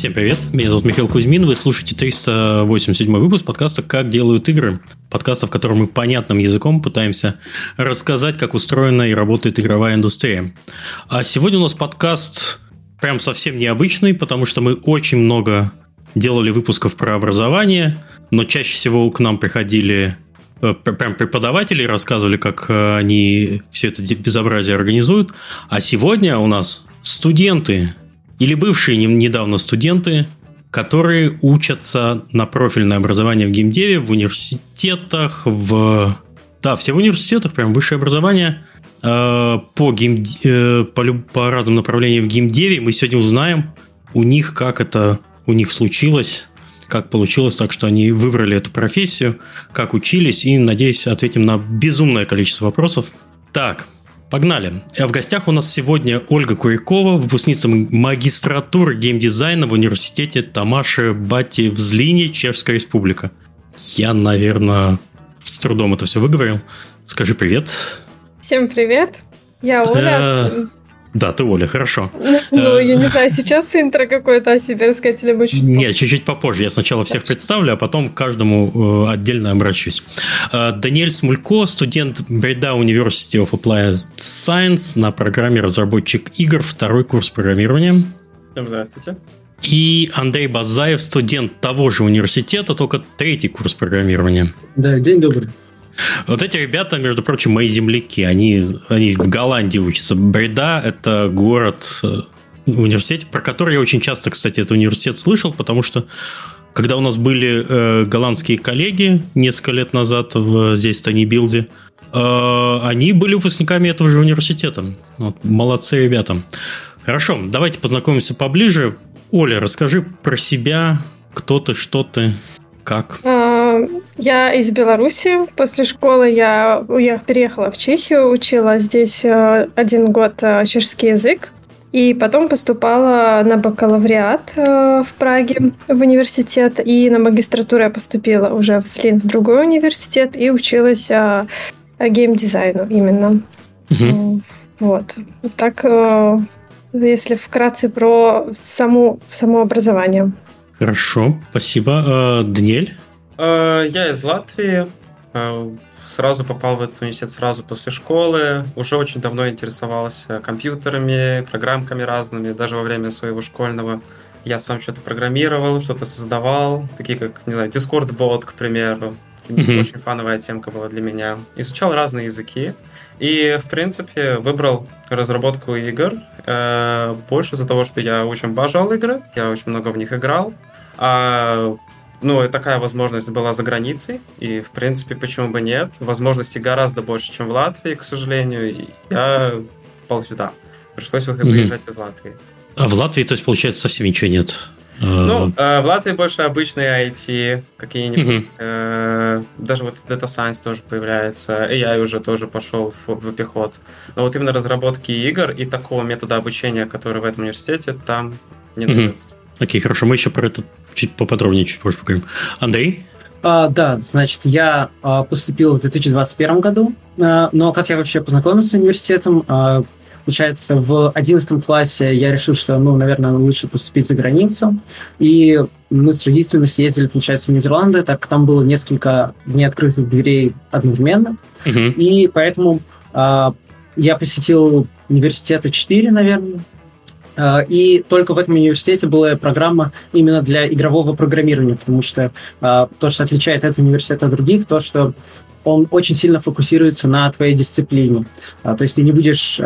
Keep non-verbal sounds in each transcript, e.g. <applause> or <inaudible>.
Всем привет, меня зовут Михаил Кузьмин, вы слушаете 387 выпуск подкаста «Как делают игры». Подкаста, в котором мы понятным языком пытаемся рассказать, как устроена и работает игровая индустрия. А сегодня у нас подкаст прям совсем необычный, потому что мы очень много делали выпусков про образование, но чаще всего к нам приходили э, прям преподаватели рассказывали, как э, они все это безобразие организуют. А сегодня у нас студенты или бывшие недавно студенты, которые учатся на профильное образование в геймдеве, в университетах, в... Да, все в университетах, прям высшее образование э, по, гейм... Э, по, по разным направлениям в геймдеве. Мы сегодня узнаем у них, как это у них случилось, как получилось так, что они выбрали эту профессию, как учились, и, надеюсь, ответим на безумное количество вопросов. Так, Погнали. А в гостях у нас сегодня Ольга Курякова, выпускница магистратуры геймдизайна в университете Тамаши Бати в Злине, Чешская Республика. Я, наверное, с трудом это все выговорил. Скажи привет. Всем привет. Я Оля. Э, да, ты Оля, хорошо. Ну, я не знаю, сейчас интро какое-то о себе рассказать или мы чуть Нет, чуть-чуть попозже. Я сначала всех представлю, а потом каждому э, отдельно обращусь. Э, Даниэль Смулько, студент Бреда University of Applied Science на программе разработчик игр, второй курс программирования. Всем здравствуйте. И Андрей Базаев, студент того же университета, только третий курс программирования. Да, день добрый. Вот эти ребята, между прочим, мои земляки. Они, они в Голландии учатся. Бреда – это город, э, университет, про который я очень часто, кстати, этот университет слышал, потому что когда у нас были э, голландские коллеги несколько лет назад в здесь Танибилде, э, они были выпускниками этого же университета. Вот, молодцы ребята. Хорошо, давайте познакомимся поближе. Оля, расскажи про себя, кто ты, что ты, как. А, я из Беларуси. После школы я уехала, переехала в Чехию, учила здесь э, один год э, чешский язык. И потом поступала на бакалавриат э, в Праге в университет. И на магистратуру я поступила уже в Слин в другой университет и училась геймдизайну именно. Угу. Вот. вот так, если вкратце про саму, само образование. Хорошо, спасибо. Даниэль? Э, я из Латвии. Э, сразу попал в этот университет сразу после школы. Уже очень давно интересовался компьютерами, программками разными. Даже во время своего школьного я сам что-то программировал, что-то создавал. Такие как, не знаю, Discord-бот, к примеру. Mm-hmm. Очень фановая темка была для меня. Изучал разные языки. И, в принципе, выбрал разработку игр. Э, больше из-за того, что я очень обожал игры. Я очень много в них играл. А ну, и такая возможность была за границей, и, в принципе, почему бы нет. Возможностей гораздо больше, чем в Латвии, к сожалению. И я попал сюда. Пришлось выезжать mm-hmm. из Латвии. А в Латвии, то есть, получается, совсем ничего нет? Ну, э, в Латвии больше обычные IT, какие-нибудь. Mm-hmm. Даже вот Data Science тоже появляется. AI уже тоже пошел в, в обиход. Но вот именно разработки игр и такого метода обучения, который в этом университете, там не mm-hmm. Окей, хорошо. Мы еще про это чуть поподробнее чуть позже поговорим. Андрей? А, да, значит, я а, поступил в 2021 году, а, но как я вообще познакомился с университетом, а, получается, в 11 классе я решил, что, ну, наверное, лучше поступить за границу, и мы с родителями съездили, получается, в Нидерланды, так там было несколько неоткрытых дверей одновременно, uh-huh. и поэтому а, я посетил университета 4, наверное, и только в этом университете была программа именно для игрового программирования, потому что а, то, что отличает этот университет от других, то, что он очень сильно фокусируется на твоей дисциплине. А, то есть ты не будешь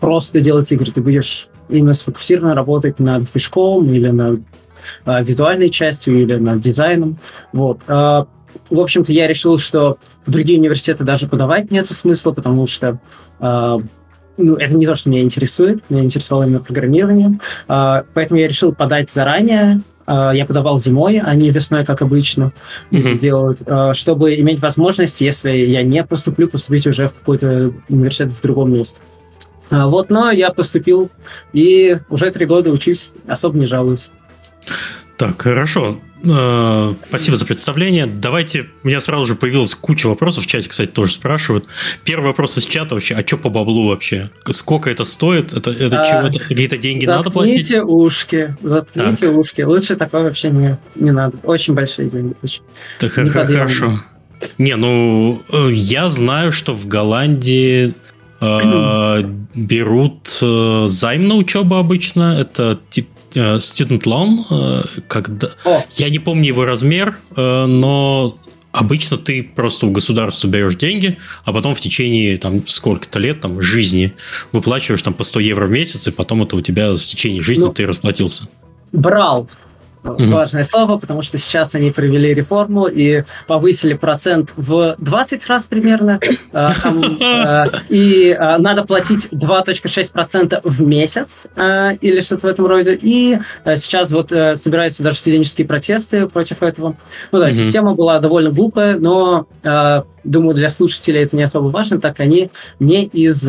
просто делать игры, ты будешь именно сфокусированно работать над движком или над визуальной частью или над дизайном. Вот. В общем-то, я решил, что в другие университеты даже подавать нет смысла, потому что ну, это не то, что меня интересует, меня интересовало именно программирование, а, поэтому я решил подать заранее, а, я подавал зимой, а не весной, как обычно mm-hmm. делают, а, чтобы иметь возможность, если я не поступлю, поступить уже в какой-то университет в другом месте. Вот, но я поступил и уже три года учусь, особо не жалуюсь. Так, хорошо. Э, спасибо за представление. Давайте, у меня сразу же появилась куча вопросов, в чате, кстати, тоже спрашивают. Первый вопрос из чата вообще, а что по баблу вообще? Сколько это стоит? Это, это а, чего? Это какие-то деньги надо платить? Заткните ушки, заткните так. ушки. Лучше такое вообще не, не надо. Очень большие деньги. Очень. Так, хорошо. Не, ну, э, я знаю, что в Голландии э, <clears throat> берут займ на учебу обычно. Это типа Student Loan, э, когда... О. Я не помню его размер, э, но обычно ты просто у государства берешь деньги, а потом в течение там сколько-то лет там жизни выплачиваешь там по 100 евро в месяц, и потом это у тебя в течение жизни ну, ты расплатился. Брал mm-hmm. важное слово, потому что сейчас они провели реформу и повысили процент в 20 раз примерно. Э, э, и э, надо платить 2.6% в месяц или что-то в этом роде. И сейчас вот собираются даже студенческие протесты против этого. Ну да, система была довольно глупая, но думаю, для слушателей это не особо важно, так они не из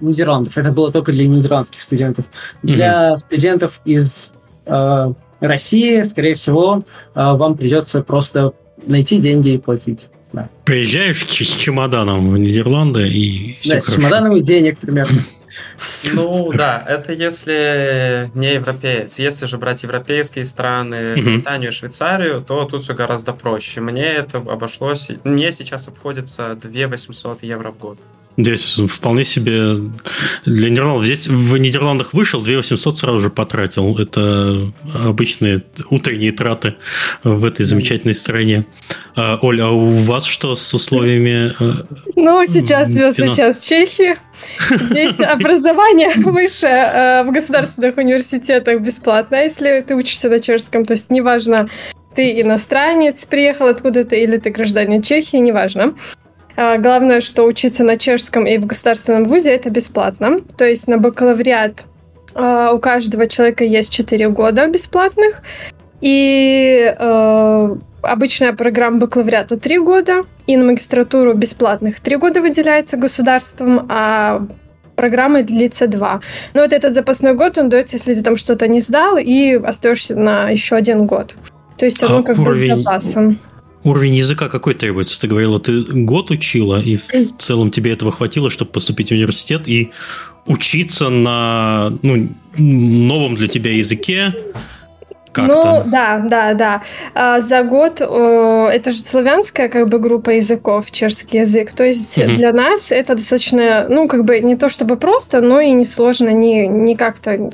Нидерландов. Это было только для нидерландских студентов. Для mm-hmm. студентов из Э, России, скорее всего, э, вам придется просто найти деньги и платить. Да. Приезжаешь с чемоданом в Нидерланды и все Да, хорошо. с чемоданом и денег примерно. Ну да, это если не европеец. Если же брать европейские страны, Британию, Швейцарию, то тут все гораздо проще. Мне это обошлось, мне сейчас обходится 2 800 евро в год. Здесь вполне себе для Нидерландов. Здесь в Нидерландах вышел, 2 800 сразу же потратил. Это обычные утренние траты в этой замечательной стране. А, Оля, а у вас что с условиями? Э, ну, сейчас звездный час Чехии. Здесь образование <laughs> выше э, в государственных университетах бесплатно, если ты учишься на чешском. То есть неважно, ты иностранец, приехал откуда-то, или ты гражданин Чехии, неважно. А, главное, что учиться на чешском и в государственном вузе это бесплатно. То есть на бакалавриат а, у каждого человека есть 4 года бесплатных. И э, обычная программа бакалавриата 3 года, и на магистратуру бесплатных 3 года выделяется государством, а программа длится 2. Но вот этот запасной год, он дается, если ты там что-то не сдал, и остаешься на еще один год. То есть оно а как уровень... бы с запасом. Уровень языка какой требуется? Ты говорила, ты год учила, и в целом тебе этого хватило, чтобы поступить в университет и учиться на ну, новом для тебя языке, как-то. Ну, да, да, да. А, за год о, это же славянская как бы группа языков, чешский язык. То есть угу. для нас это достаточно, ну, как бы не то чтобы просто, но и не сложно, не, не как-то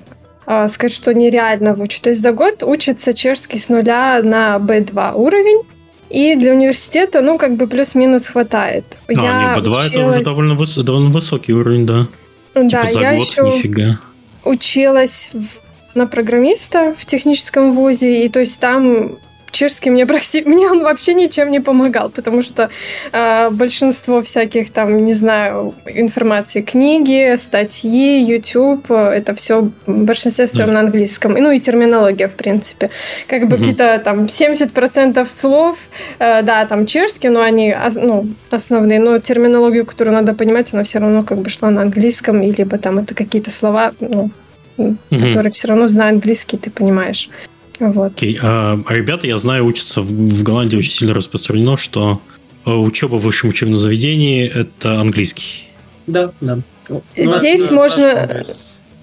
а, сказать, что нереально выучить. То есть за год учится чешский с нуля на B2 уровень. И для университета, ну, как бы плюс-минус хватает. А, я не, B2 училась... это уже довольно, выс... довольно высокий уровень, да. Да, типа за я год еще нифига. училась в... на программиста в техническом вузе, и то есть там чешский мне, <laughs> прости, мне он вообще ничем не помогал, потому что э, большинство всяких там, не знаю, информации, книги, статьи, YouTube, это все в большинстве да. на английском. Ну и терминология, в принципе. Как бы угу. какие-то там 70% слов, э, да, там чешский, но они ну, основные, но терминологию, которую надо понимать, она все равно как бы шла на английском, или либо там это какие-то слова, ну, угу. которые все равно, зная английский, ты понимаешь. Вот. Okay. А, а ребята, я знаю, учатся в, в Голландии очень сильно распространено, что а, учеба в высшем учебном заведении – это английский. Да, да. Здесь да, можно...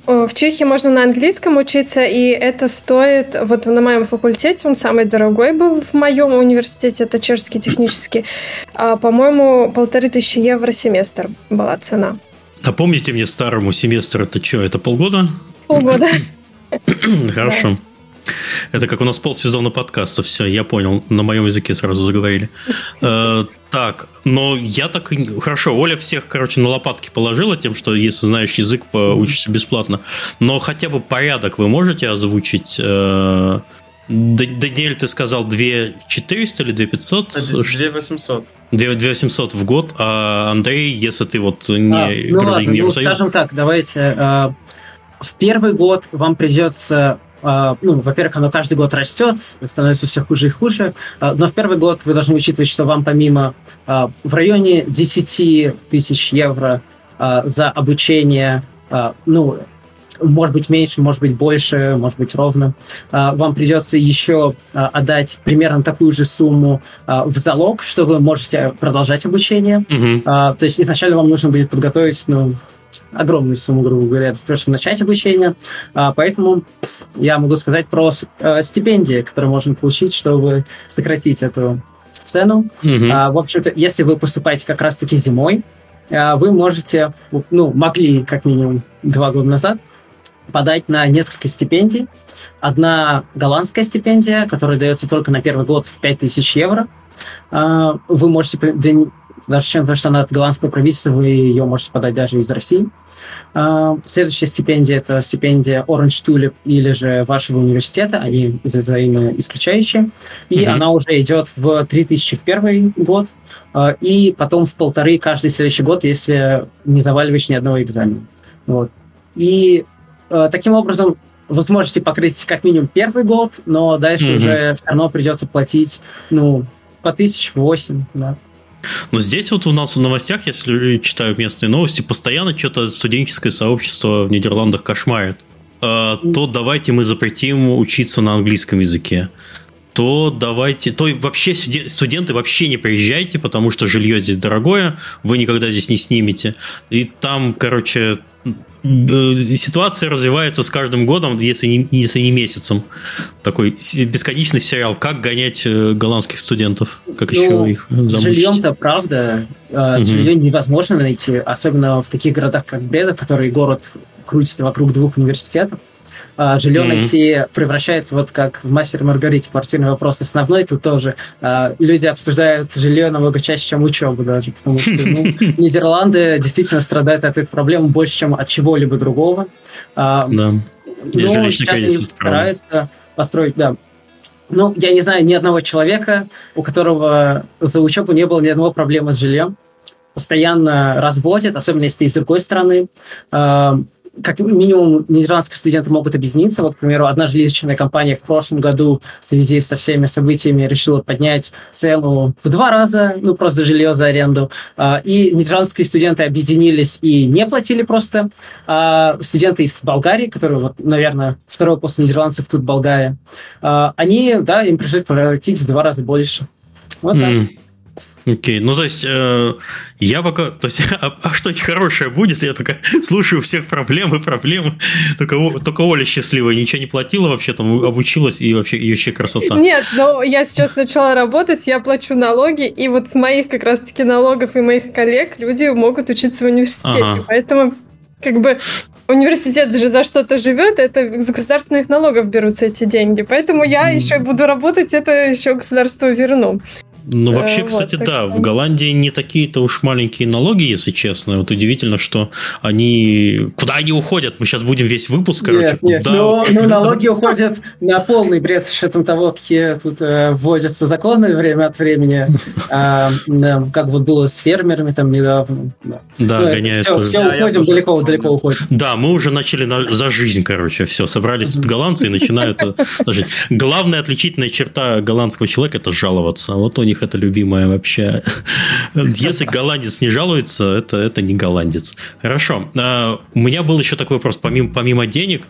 В Чехии можно на английском учиться, и это стоит, вот на моем факультете, он самый дорогой был в моем университете, это чешский технический, а, по-моему, полторы тысячи евро семестр была цена. Напомните мне старому семестр, это что, это полгода? Полгода. <clears throat> Хорошо. Это как у нас полсезона подкаста. Все, я понял. На моем языке сразу заговорили. <laughs> Э, так, но я так... Хорошо, Оля всех, короче, на лопатки положила тем, что если знаешь язык, учишься бесплатно. Но хотя бы порядок вы можете озвучить? Э, Даниэль, ты сказал 2 400 или 2 500? 2 800. 2 800 в год, а Андрей, если ты вот не а, ну ладно, ну, скажем так, давайте. В первый год вам придется а, ну, во-первых, оно каждый год растет, становится все хуже и хуже, а, но в первый год вы должны учитывать, что вам помимо а, в районе 10 тысяч евро за обучение, ну, может быть меньше, может быть больше, может быть ровно. Вам придется еще отдать примерно такую же сумму в залог, что вы можете продолжать обучение. Угу. То есть изначально вам нужно будет подготовить ну, огромную сумму, грубо говоря, для того, чтобы начать обучение. Поэтому я могу сказать про стипендии, которые можно получить, чтобы сократить эту цену. Угу. В общем-то, если вы поступаете как раз-таки зимой, вы можете, ну, могли как минимум два года назад подать на несколько стипендий. Одна голландская стипендия, которая дается только на первый год в 5000 евро. А, вы можете, даже чем то, что она от голландского правительства, вы ее можете подать даже из России. А, следующая стипендия – это стипендия Orange Tulip или же вашего университета, они взаимоисключающие. И mm-hmm. она уже идет в 3000 в первый год, а, и потом в полторы каждый следующий год, если не заваливаешь ни одного экзамена. Вот. И Э, таким образом, вы сможете покрыть как минимум первый год, но дальше mm-hmm. уже все равно придется платить, ну, по тысяч восемь, да. Но здесь вот у нас в новостях, если читаю местные новости, постоянно что-то студенческое сообщество в Нидерландах кошмарит. Э, то давайте мы запретим учиться на английском языке то давайте, то вообще студенты вообще не приезжайте, потому что жилье здесь дорогое, вы никогда здесь не снимете. И там, короче, Э, ситуация развивается с каждым годом, если не, если не месяцем. Такой бесконечный сериал. Как гонять э, голландских студентов? Как ну, еще их замучить? С жильем-то правда. Угу. Жилье невозможно найти, особенно в таких городах, как Бреда, который город крутится вокруг двух университетов жилье mm-hmm. найти превращается вот как в «Мастер Маргарите» квартирный вопрос основной, тут тоже а, люди обсуждают жилье намного чаще, чем учебу даже, потому что ну, <laughs> Нидерланды действительно страдают от этой проблемы больше, чем от чего-либо другого. А, да. Но сейчас они стараются построить, да, ну, я не знаю ни одного человека, у которого за учебу не было ни одного проблемы с жильем. Постоянно разводят, особенно если ты из другой страны. Как минимум нидерландские студенты могут объединиться. Вот, к примеру, одна жилищная компания в прошлом году в связи со всеми событиями решила поднять цену в два раза, ну, просто жилье за аренду. А, и нидерландские студенты объединились и не платили просто. А студенты из Болгарии, которые, вот, наверное, второй после нидерландцев тут Болгария, а, они, да, им пришлось платить в два раза больше. Вот mm. так. Окей, ну то есть э, я пока, то есть, <laughs> а, а что-нибудь хорошее будет, я пока <laughs> слушаю всех проблем и проблем, только, только Оля счастливая, ничего не платила вообще, там обучилась и вообще, и вообще красота. Нет, но я сейчас начала работать, я плачу налоги, и вот с моих как раз-таки налогов и моих коллег люди могут учиться в университете, ага. поэтому как бы университет же за что-то живет, это с государственных налогов берутся эти деньги. Поэтому я еще буду работать, это еще государство верну. Ну, вообще, э, кстати, вот, да, что... в Голландии не такие-то уж маленькие налоги, если честно. Вот удивительно, что они... Куда они уходят? Мы сейчас будем весь выпуск, короче, нет, нет, куда... Но, но налоги уходят на полный бред с учетом того, какие тут э, вводятся законы время от времени. <laughs> А, как вот было с фермерами там недавно. Да, да ну, гоняют. Все, все уходим, далеко, далеко уходим. Да, мы уже начали на, за жизнь, короче, все. Собрались тут голландцы и начинают э. Главная отличительная черта голландского человека – это жаловаться. Вот у них них это любимое вообще. <laughs> Если голландец не жалуется, это, это не голландец. Хорошо. А, у меня был еще такой вопрос. Помимо, помимо денег,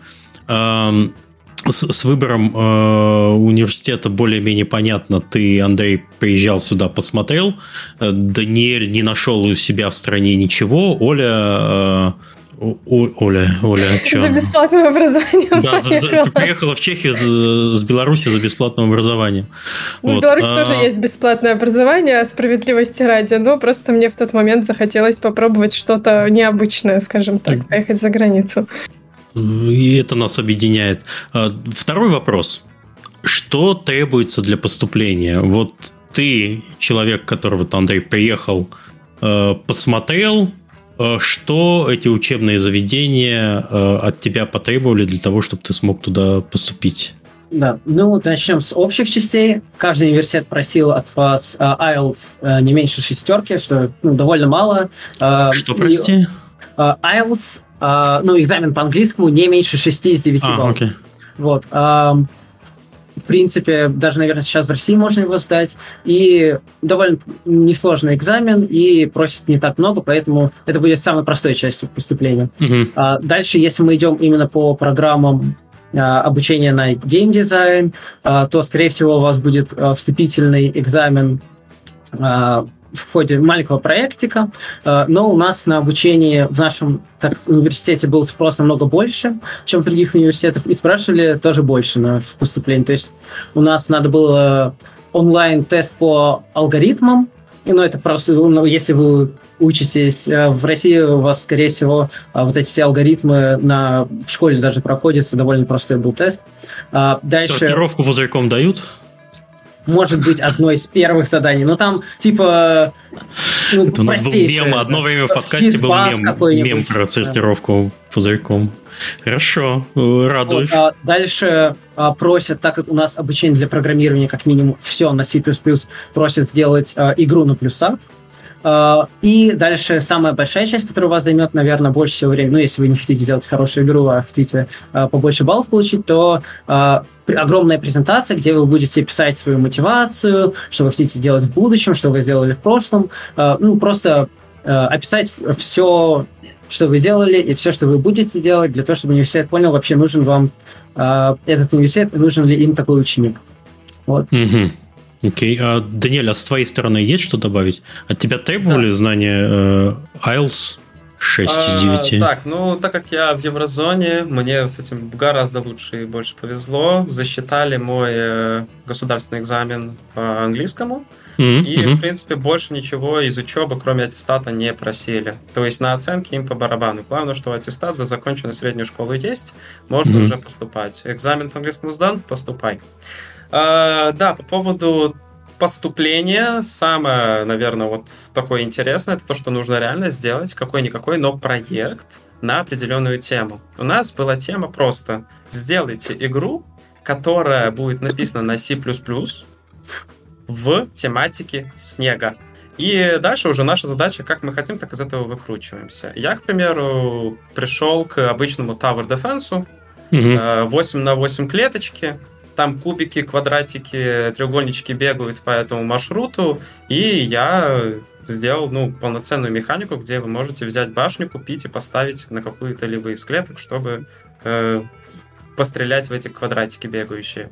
с, с выбором э, университета более-менее понятно. Ты, Андрей, приезжал сюда, посмотрел. Э, Даниэль не нашел у себя в стране ничего. Оля Оля, Оля, что? За бесплатным образованием да, приехала. За, приехала в Чехию с, с Беларуси за бесплатным образованием. В вот. Беларуси а... тоже есть бесплатное образование, справедливости ради, но просто мне в тот момент захотелось попробовать что-то необычное, скажем так, поехать за границу. И это нас объединяет. А, второй вопрос. Что требуется для поступления? Вот ты, человек, который вот Андрей приехал, э, посмотрел, что эти учебные заведения э, от тебя потребовали для того, чтобы ты смог туда поступить? Да, ну начнем с общих частей. Каждый университет просил от вас uh, IELTS не меньше шестерки, что ну, довольно мало. Что, прости? IELTS, ну, экзамен по английскому не меньше 6 из 9 а, баллов. Окей. Вот. В принципе, даже, наверное, сейчас в России можно его сдать. И довольно несложный экзамен, и просит не так много, поэтому это будет самой простой частью поступления. Угу. А дальше, если мы идем именно по программам а, обучения на геймдизайн, а, то, скорее всего, у вас будет а, вступительный экзамен в ходе маленького проектика, но у нас на обучении в нашем так, университете был спрос намного больше, чем в других университетах, и спрашивали тоже больше на поступление. То есть у нас надо было онлайн-тест по алгоритмам, ну, это просто, ну, если вы учитесь э, в России, у вас, скорее всего, э, вот эти все алгоритмы на, в школе даже проходятся, довольно простой был тест. А, дальше... Сортировку пузырьком дают? Может быть одно из первых заданий. Но там, типа, ну, Это у нас был мем, одно время в подкасте был мем, мем про сортировку пузырьком. Хорошо, радуешь. Вот, а дальше а, просят, так как у нас обучение для программирования как минимум все на C++, просят сделать а, игру на плюсах. А, и дальше самая большая часть, которая у вас займет, наверное, больше всего времени, ну, если вы не хотите сделать хорошую игру, а хотите а, побольше баллов получить, то а, огромная презентация, где вы будете писать свою мотивацию, что вы хотите сделать в будущем, что вы сделали в прошлом. Ну, просто описать все, что вы делали, и все, что вы будете делать, для того, чтобы университет понял, вообще нужен вам этот университет, нужен ли им такой ученик. Вот. Mm-hmm. Окей. Okay. А, Даниэль, а с твоей стороны есть что добавить? От тебя требовали да. знания э, IELTS 6 а, из 9? Так, ну, так как я в еврозоне, мне с этим гораздо лучше и больше повезло. Засчитали мой э, государственный экзамен по английскому. Mm-hmm. И, mm-hmm. в принципе, больше ничего из учебы, кроме аттестата, не просили. То есть на оценки им по барабану. Главное, что аттестат за законченную среднюю школу есть, можно mm-hmm. уже поступать. Экзамен по английскому сдан, поступай. А, да, по поводу поступления, самое, наверное, вот такое интересное, это то, что нужно реально сделать какой-никакой, но проект на определенную тему. У нас была тема просто сделайте игру, которая будет написана на C++ в тематике снега. И дальше уже наша задача, как мы хотим, так из этого выкручиваемся. Я, к примеру, пришел к обычному Tower Defense, 8 на 8 клеточки, там кубики, квадратики, треугольнички бегают по этому маршруту, и я сделал ну, полноценную механику, где вы можете взять башню, купить и поставить на какую-то либо из клеток, чтобы э, пострелять в эти квадратики бегающие.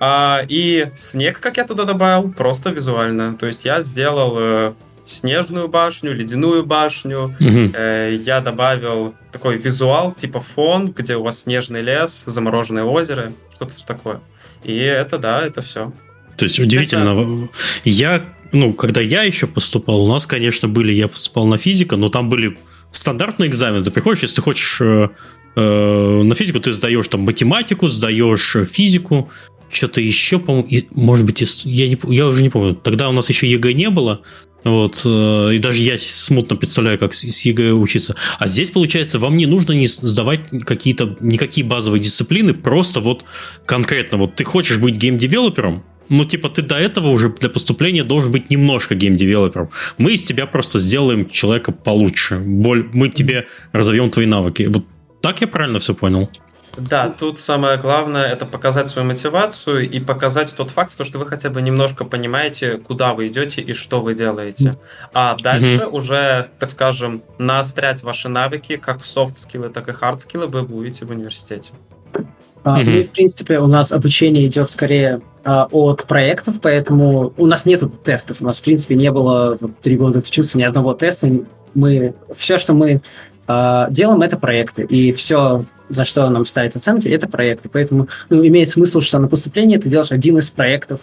А, и снег, как я туда добавил, просто визуально. То есть я сделал э, снежную башню, ледяную башню. Э, я добавил такой визуал, типа фон, где у вас снежный лес, замороженное озеро, что-то такое. И это, да, это все. То есть удивительно. Я, ну, когда я еще поступал, у нас, конечно, были, я поступал на физику, но там были стандартные экзамены. Ты приходишь, если ты хочешь э, э, на физику, ты сдаешь там математику, сдаешь физику, что-то еще, по-моему, может быть, я, не, я уже не помню. Тогда у нас еще ЕГЭ не было, вот, э, и даже я смутно представляю, как с ЕГЭ учиться. А здесь, получается, вам не нужно не сдавать какие-то, никакие базовые дисциплины, просто вот конкретно, вот ты хочешь быть game developer ом, ну, типа, ты до этого уже для поступления должен быть немножко game developer ом. Мы из тебя просто сделаем человека получше. Мы тебе разовьем твои навыки. Вот так я правильно все понял? Да, тут самое главное это показать свою мотивацию и показать тот факт, что вы хотя бы немножко понимаете, куда вы идете и что вы делаете. А дальше mm-hmm. уже, так скажем, наострять ваши навыки, как soft skill ы, так и hard skill ы вы будете в университете. Uh, mm-hmm. Ну и, в принципе, у нас обучение идет скорее э, от проектов, поэтому у нас нет тестов. У нас, в принципе, не было вот, три года учиться ни одного теста. Мы, все, что мы делаем, это проекты. И все за что нам ставят оценки, это проекты. Поэтому ну, имеет смысл, что на поступление ты делаешь один из проектов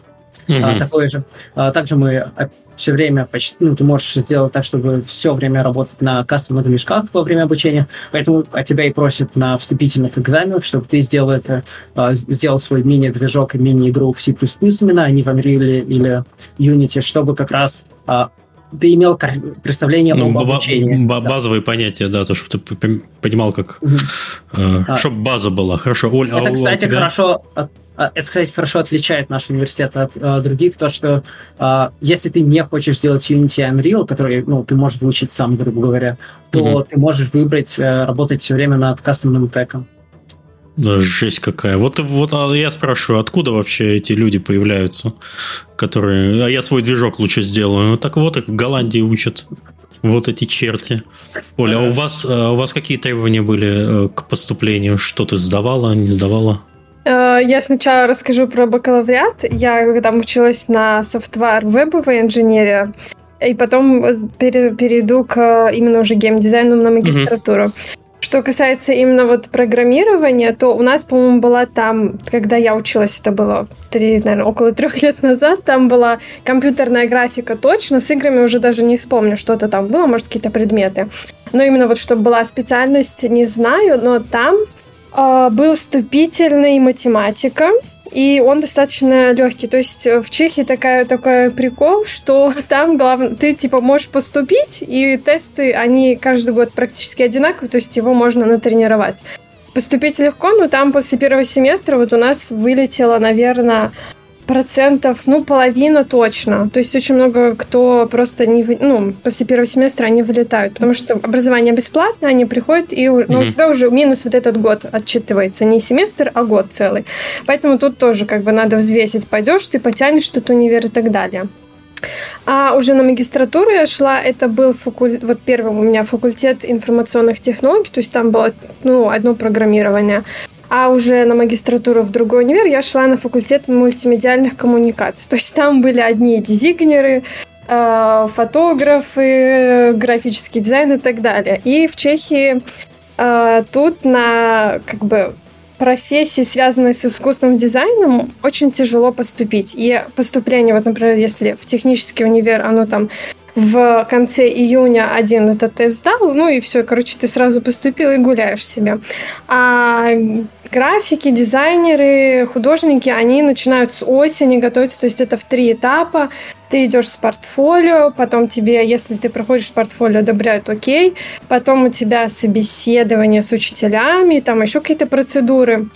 mm-hmm. а, такой же. А, также мы а, все время почти, ну, ты можешь сделать так, чтобы все время работать на кастомных движках во время обучения, поэтому от тебя и просят на вступительных экзаменах, чтобы ты сделал это, а, сделал свой мини-движок и мини-игру в C++ именно, а не в Unreal или Unity, чтобы как раз а, ты имел представление ну, об обучении. Базовые да. понятия, да, то, чтобы ты понимал, как... Угу. Э, а. Чтобы база была. Хорошо, Оль, Это, а кстати, тебя... хорошо... А, это, кстати, хорошо отличает наш университет от э, других, то, что э, если ты не хочешь делать Unity Unreal, который ну, ты можешь выучить сам, грубо говоря, то угу. ты можешь выбрать э, работать все время над кастомным теком. Да, жесть какая. Вот, вот а я спрашиваю, откуда вообще эти люди появляются, которые... А я свой движок лучше сделаю. Так вот их в Голландии учат. Вот эти черти. Оля, а у вас, а у вас какие требования были э, к поступлению? Что ты сдавала, не сдавала? Э, я сначала расскажу про бакалавриат. Я когда училась на софтвар вебовой инженерии, и потом перейду к именно уже геймдизайну на магистратуру. Mm-hmm. Что касается именно вот программирования, то у нас, по-моему, была там, когда я училась, это было три, наверное, около трех лет назад, там была компьютерная графика точно, с играми уже даже не вспомню, что-то там было, может, какие-то предметы. Но именно вот чтобы была специальность, не знаю, но там э, был вступительный математика, и он достаточно легкий. То есть э, в Чехии такая, такой прикол, что <laughs> там главное, ты типа можешь поступить, и тесты, они каждый год практически одинаковые, то есть его можно натренировать. Поступить легко, но там после первого семестра вот у нас вылетело, наверное, процентов, ну, половина точно. То есть очень много кто просто не, ну, после первого семестра они вылетают, потому что образование бесплатное, они приходят, и ну, mm-hmm. у тебя уже минус вот этот год отчитывается. Не семестр, а год целый. Поэтому тут тоже как бы надо взвесить, пойдешь ты, потянешь что-то универ и так далее. А уже на магистратуру я шла, это был факультет, вот первым у меня факультет информационных технологий, то есть там было ну, одно программирование. А уже на магистратуру в другой универ я шла на факультет мультимедиальных коммуникаций. То есть там были одни дизайнеры, э, фотографы, графический дизайн и так далее. И в Чехии э, тут на как бы профессии, связанные с искусственным дизайном, очень тяжело поступить. И поступление, вот, например, если в технический универ, оно там в конце июня один этот тест сдал, ну и все, короче, ты сразу поступил и гуляешь себе. А графики, дизайнеры, художники, они начинают с осени готовиться, то есть это в три этапа. Ты идешь с портфолио, потом тебе, если ты проходишь портфолио, одобряют окей, потом у тебя собеседование с учителями, там еще какие-то процедуры.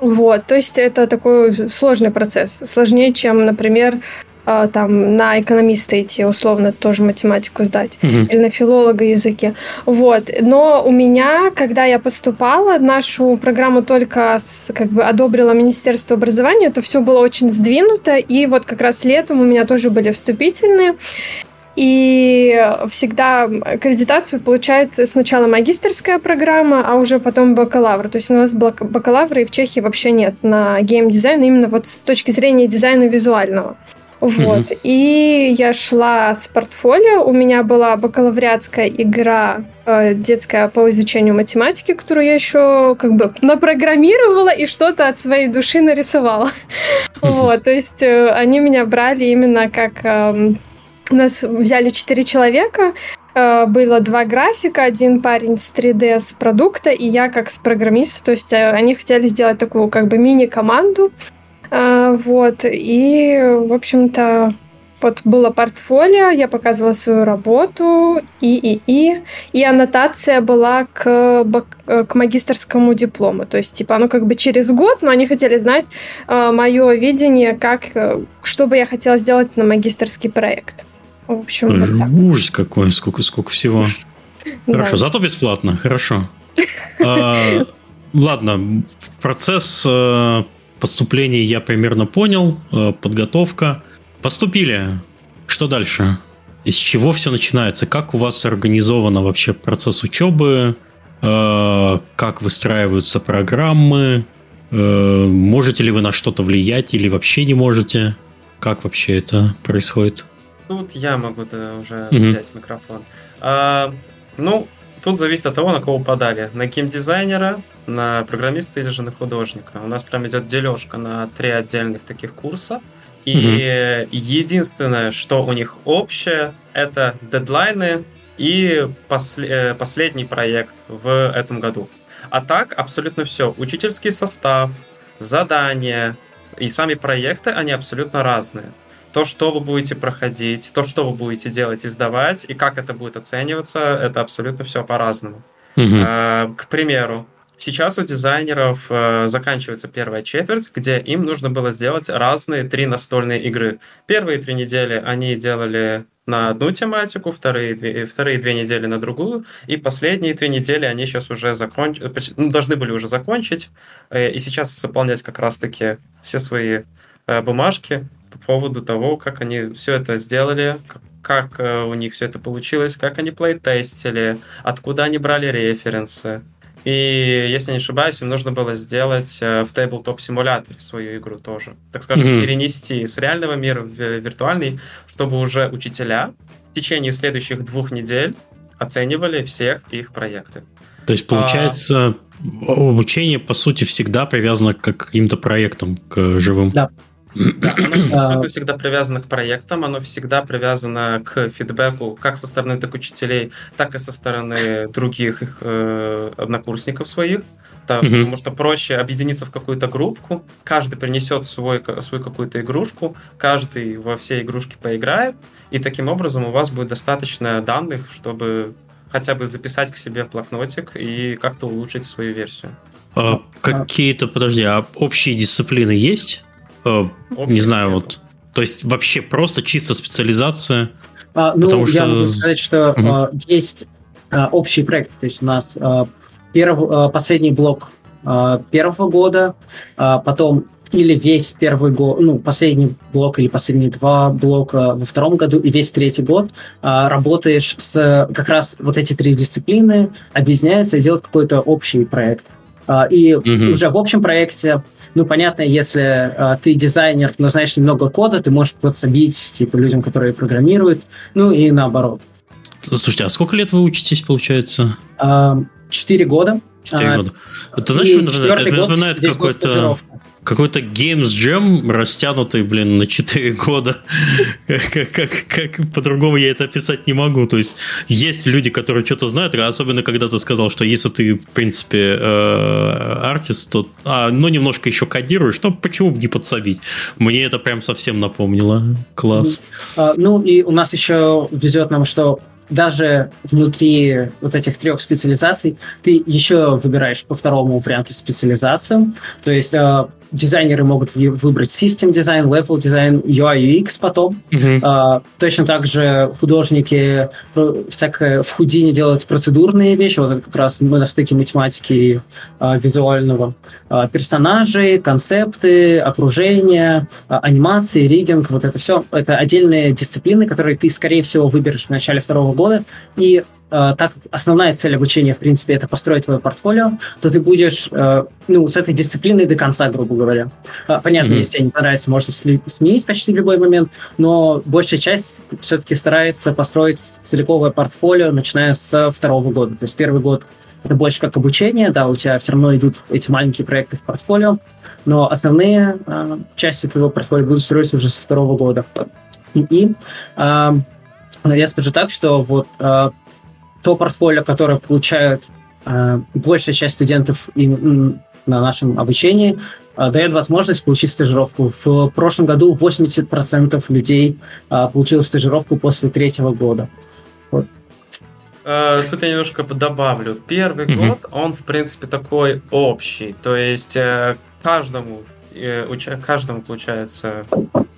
Вот, то есть это такой сложный процесс, сложнее, чем, например, там на экономиста идти, условно, тоже математику сдать, угу. или на филолога языке. Вот. Но у меня, когда я поступала, нашу программу только с, как бы одобрило Министерство образования, то все было очень сдвинуто, и вот как раз летом у меня тоже были вступительные. И всегда аккредитацию получает сначала магистрская программа, а уже потом бакалавр. То есть у нас бакалавра и в Чехии вообще нет на геймдизайн именно вот с точки зрения дизайна визуального. Вот. И я шла с портфолио. У меня была бакалавриатская игра э, детская по изучению математики, которую я еще как бы напрограммировала и что-то от своей души нарисовала. <laughs> Вот. То есть э, они меня брали именно как... Э, у нас взяли четыре человека, э, было два графика, один парень с 3D с продукта, и я как с программиста. То есть э, они хотели сделать такую как бы мини-команду, вот, и, в общем-то, вот было портфолио, я показывала свою работу, и, и, и, и аннотация была к, к магистрскому диплому. То есть, типа, оно как бы через год, но они хотели знать э, мое видение, как, что бы я хотела сделать на магистрский проект. В общем, вот так. Ужас какой, сколько, сколько всего. Хорошо, зато бесплатно, хорошо. А, ладно, процесс э, поступление я примерно понял, э, подготовка. Поступили. Что дальше? Из чего все начинается? Как у вас организован вообще процесс учебы? Э, как выстраиваются программы? Э, можете ли вы на что-то влиять или вообще не можете? Как вообще это происходит? Тут я могу уже угу. взять микрофон. А, ну, тут зависит от того, на кого подали. На геймдизайнера, на программиста или же на художника. У нас прям идет дележка на три отдельных таких курса. И угу. единственное, что у них общее, это дедлайны и после, э, последний проект в этом году. А так абсолютно все. Учительский состав, задания и сами проекты, они абсолютно разные. То, что вы будете проходить, то, что вы будете делать и сдавать, и как это будет оцениваться, это абсолютно все по-разному. Угу. К примеру, Сейчас у дизайнеров э, заканчивается первая четверть, где им нужно было сделать разные три настольные игры. Первые три недели они делали на одну тематику, вторые две, вторые две недели на другую, и последние три недели они сейчас уже законч... ну, должны были уже закончить, э, и сейчас заполнять как раз-таки все свои э, бумажки по поводу того, как они все это сделали, как, как э, у них все это получилось, как они плей-тестили, откуда они брали референсы. И, если не ошибаюсь, им нужно было сделать э, в Tabletop-симуляторе свою игру тоже. Так скажем, mm-hmm. перенести с реального мира в виртуальный, чтобы уже учителя в течение следующих двух недель оценивали всех их проекты. То есть, получается, а... обучение, по сути, всегда привязано к каким-то проектам, к живым. Да. Да, оно всегда привязано к проектам, оно всегда привязано к фидбэку как со стороны так учителей, так и со стороны других их э, однокурсников своих. Да, mm-hmm. Потому что проще объединиться в какую-то группку, каждый принесет свой, свою какую-то игрушку, каждый во все игрушки поиграет, и таким образом у вас будет достаточно данных, чтобы хотя бы записать к себе в блокнотик и как-то улучшить свою версию. А, какие-то, подожди, а общие дисциплины есть? Э, не знаю, вот. То есть вообще просто чисто специализация. А, ну, потому я что... могу сказать, что угу. а, есть а, общий проект. То есть у нас а, перв, а, последний блок а, первого года, а, потом или весь первый год, ну, последний блок или последние два блока во втором году и весь третий год а, работаешь с как раз вот эти три дисциплины, объединяются и делают какой-то общий проект. А, и угу. уже в общем проекте, ну, понятно, если а, ты дизайнер, но знаешь немного кода, ты можешь подсобить, типа, людям, которые программируют, ну, и наоборот. Слушайте, а сколько лет вы учитесь, получается? А, четыре года. Четыре года. Это, знаешь, напоминает, напоминает какой-то какой-то Games Jam, растянутый, блин, на 4 <laughs> года. как, как, как по-другому я это описать не могу. То есть есть люди, которые что-то знают, особенно когда ты сказал, что если ты, в принципе, э, артист, то а, ну, немножко еще кодируешь, то почему бы не подсобить? Мне это прям совсем напомнило. Класс. А, ну и у нас еще везет нам, что даже внутри вот этих трех специализаций ты еще выбираешь по второму варианту специализацию. То есть э, дизайнеры могут выбрать System дизайн, Level дизайн, UI, UX потом. Uh-huh. А, точно так же художники всякое в худине делают процедурные вещи, вот это как раз мы на стыке математики и а, визуального. А, персонажи, концепты, окружение, а, анимации, ригинг, вот это все, это отдельные дисциплины, которые ты, скорее всего, выберешь в начале второго года, и так как основная цель обучения, в принципе, это построить твое портфолио, то ты будешь, э, ну, с этой дисциплиной до конца, грубо говоря. Э, понятно, mm-hmm. если тебе не понравится, можно сменить почти в любой момент, но большая часть все-таки старается построить целиковое портфолио, начиная с второго года. То есть первый год это больше как обучение, да, у тебя все равно идут эти маленькие проекты в портфолио, но основные э, части твоего портфолио будут строиться уже со второго года. И, и э, я скажу так, что вот э, то портфолио, которое получают э, большая часть студентов и, на нашем обучении, э, дает возможность получить стажировку. В прошлом году 80% людей э, получило стажировку после третьего года. Вот. Э, тут я немножко добавлю. Первый mm-hmm. год, он, в принципе, такой общий. То есть э, каждому, каждому, получается,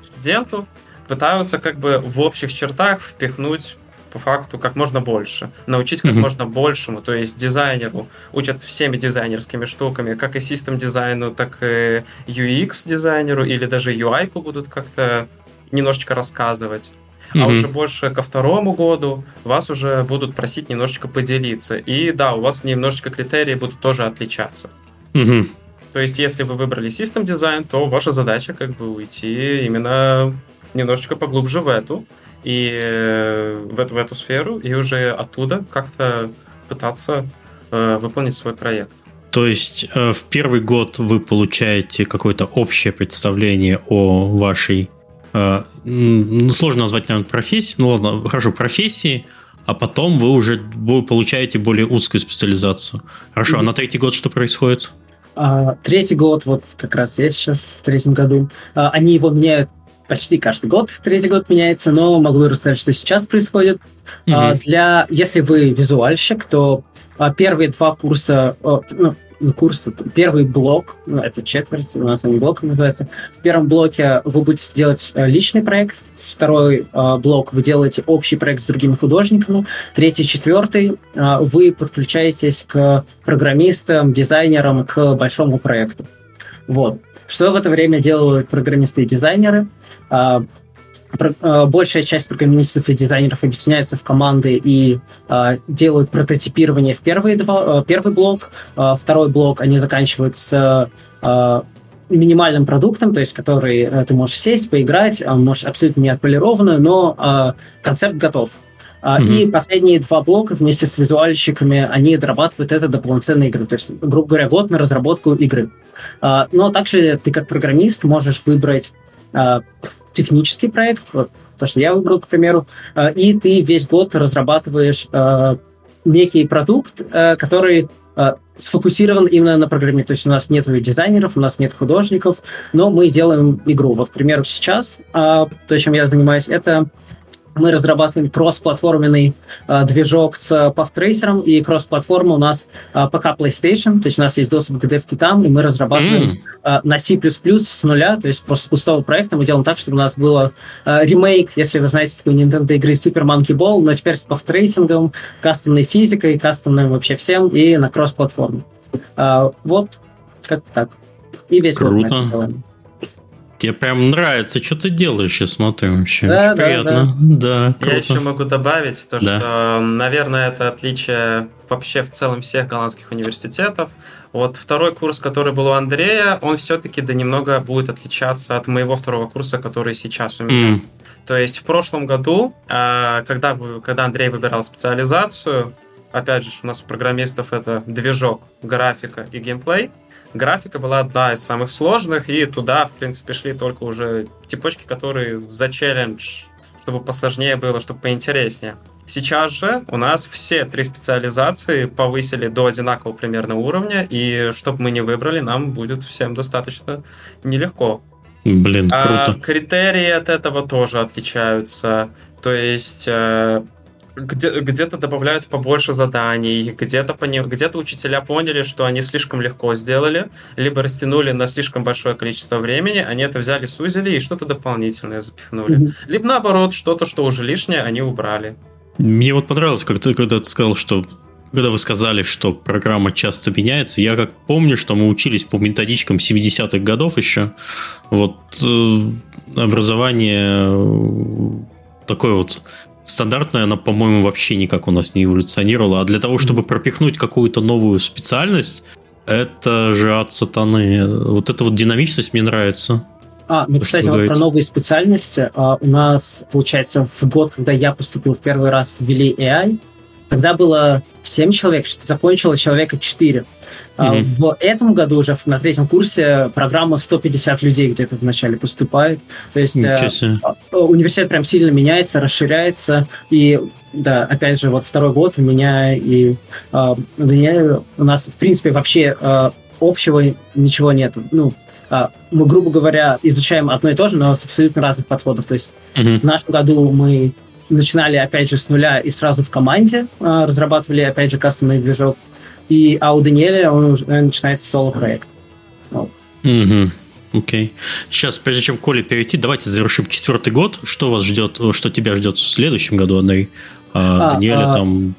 студенту пытаются как бы в общих чертах впихнуть по факту как можно больше, научить как mm-hmm. можно большему, то есть дизайнеру учат всеми дизайнерскими штуками, как и систем дизайну, так и UX дизайнеру или даже UI будут как-то немножечко рассказывать. Mm-hmm. А уже больше ко второму году вас уже будут просить немножечко поделиться. И да, у вас немножечко критерии будут тоже отличаться. Mm-hmm. То есть, если вы выбрали систем дизайн, то ваша задача как бы уйти именно немножечко поглубже в эту, и э, в эту, в эту сферу, и уже оттуда как-то пытаться э, выполнить свой проект. То есть э, в первый год вы получаете какое-то общее представление о вашей, э, ну, сложно назвать, наверное, профессии, ну ладно, хорошо, профессии, а потом вы уже получаете более узкую специализацию. Хорошо, mm-hmm. а на третий год что происходит? А, третий год, вот как раз я сейчас в третьем году, а, они его меняют почти каждый год, третий год меняется, но могу рассказать, что сейчас происходит. Mm-hmm. для, если вы визуальщик, то а, первые два курса, ну, курс, первый блок, ну, это четверть, у нас они блоком называется. В первом блоке вы будете делать э, личный проект, второй э, блок вы делаете общий проект с другими художниками, третий, четвертый э, вы подключаетесь к программистам, дизайнерам, к большому проекту. Вот. Что в это время делают программисты и дизайнеры? Э, большая часть программистов и дизайнеров объединяются в команды и э, делают прототипирование в первый, два, э, первый блок. Э, второй блок они заканчивают с э, минимальным продуктом, то есть который э, ты можешь сесть, поиграть, он может абсолютно не отполированную, но э, концепт готов. Mm-hmm. И последние два блока вместе с визуальщиками, они дорабатывают это до полноценной игры. То есть, грубо говоря, год на разработку игры. Но также ты как программист можешь выбрать технический проект, вот то, что я выбрал, к примеру, и ты весь год разрабатываешь некий продукт, который сфокусирован именно на программе. То есть у нас нет дизайнеров, у нас нет художников, но мы делаем игру. Вот, к примеру, сейчас то, чем я занимаюсь, это мы разрабатываем кроссплатформенный э, движок с PathTracer, и кросс-платформа у нас э, ПК PlayStation, то есть у нас есть доступ к DevKit, и мы разрабатываем mm. э, на C++ с нуля, то есть просто с пустого проекта мы делаем так, чтобы у нас было э, ремейк, если вы знаете такую Nintendo игры Super Monkey Ball, но теперь с PathTracing, кастомной физикой, кастомным вообще всем, и на кросс-платформе. Э, вот, как так. И весь Круто. год мы это делаем. Тебе прям нравится, что ты делаешь, я смотрю вообще. Да, Очень да, приятно. Да. да я еще могу добавить то, да. что, наверное, это отличие вообще в целом всех голландских университетов. Вот второй курс, который был у Андрея, он все-таки да немного будет отличаться от моего второго курса, который сейчас у меня. Mm. То есть в прошлом году, а, когда, когда Андрей выбирал специализацию, опять же, у нас у программистов это движок, графика и геймплей, графика была одна из самых сложных, и туда, в принципе, шли только уже типочки, которые за челлендж, чтобы посложнее было, чтобы поинтереснее. Сейчас же у нас все три специализации повысили до одинакового примерно уровня, и чтобы мы не выбрали, нам будет всем достаточно нелегко. Блин, круто. А критерии от этого тоже отличаются. То есть э, где, где-то добавляют побольше заданий, где-то, пони, где-то учителя поняли, что они слишком легко сделали, либо растянули на слишком большое количество времени, они это взяли, сузили и что-то дополнительное запихнули. Mm-hmm. Либо наоборот, что-то, что уже лишнее, они убрали. Мне вот понравилось, как ты, когда ты сказал, что когда вы сказали, что программа часто меняется, я как помню, что мы учились по методичкам 70-х годов еще. Вот э, образование э, такое вот стандартная, она, по-моему, вообще никак у нас не эволюционировала. А для того, чтобы пропихнуть какую-то новую специальность, это же от сатаны. Вот эта вот динамичность мне нравится. А, ну, кстати, вот про новые специальности. А, у нас, получается, в год, когда я поступил в первый раз, ввели AI. Тогда было 7 человек, закончило человека 4. Mm-hmm. В этом году уже на третьем курсе программа 150 людей где-то в начале поступает. То есть э, э, университет прям сильно меняется, расширяется. И да, опять же, вот второй год у меня и э, у нас, в принципе, вообще э, общего ничего нет. Ну, мы, грубо говоря, изучаем одно и то же, но с абсолютно разных подходов. То есть mm-hmm. в нашем году мы начинали, опять же, с нуля и сразу в команде э, разрабатывали, опять же, кастомный движок. И, а у Даниэля он уже начинается соло-проект. Вот. Угу. Окей. Okay. Сейчас, прежде чем Коле перейти, давайте завершим четвертый год. Что вас ждет, что тебя ждет в следующем году, Андрей? А, а, Даниэля а, там...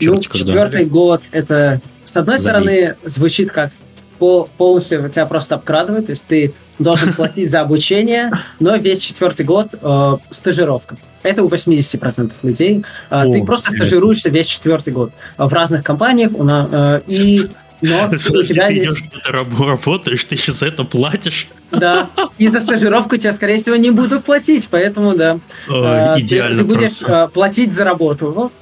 Ну, четвертый год, это, с одной Забей. стороны, звучит как пол, полностью тебя просто обкрадывают, то есть ты должен <laughs> платить за обучение, но весь четвертый год э, стажировка. Это у 80% людей. Э, О, ты просто стажируешься весь четвертый год в разных компаниях, у, э, и <laughs> но у тебя ты идешь где-то работаешь, ты еще за это платишь. Да, и за стажировку тебя, скорее всего, не будут платить, поэтому да. О, идеально ты, ты будешь просто. платить за работу.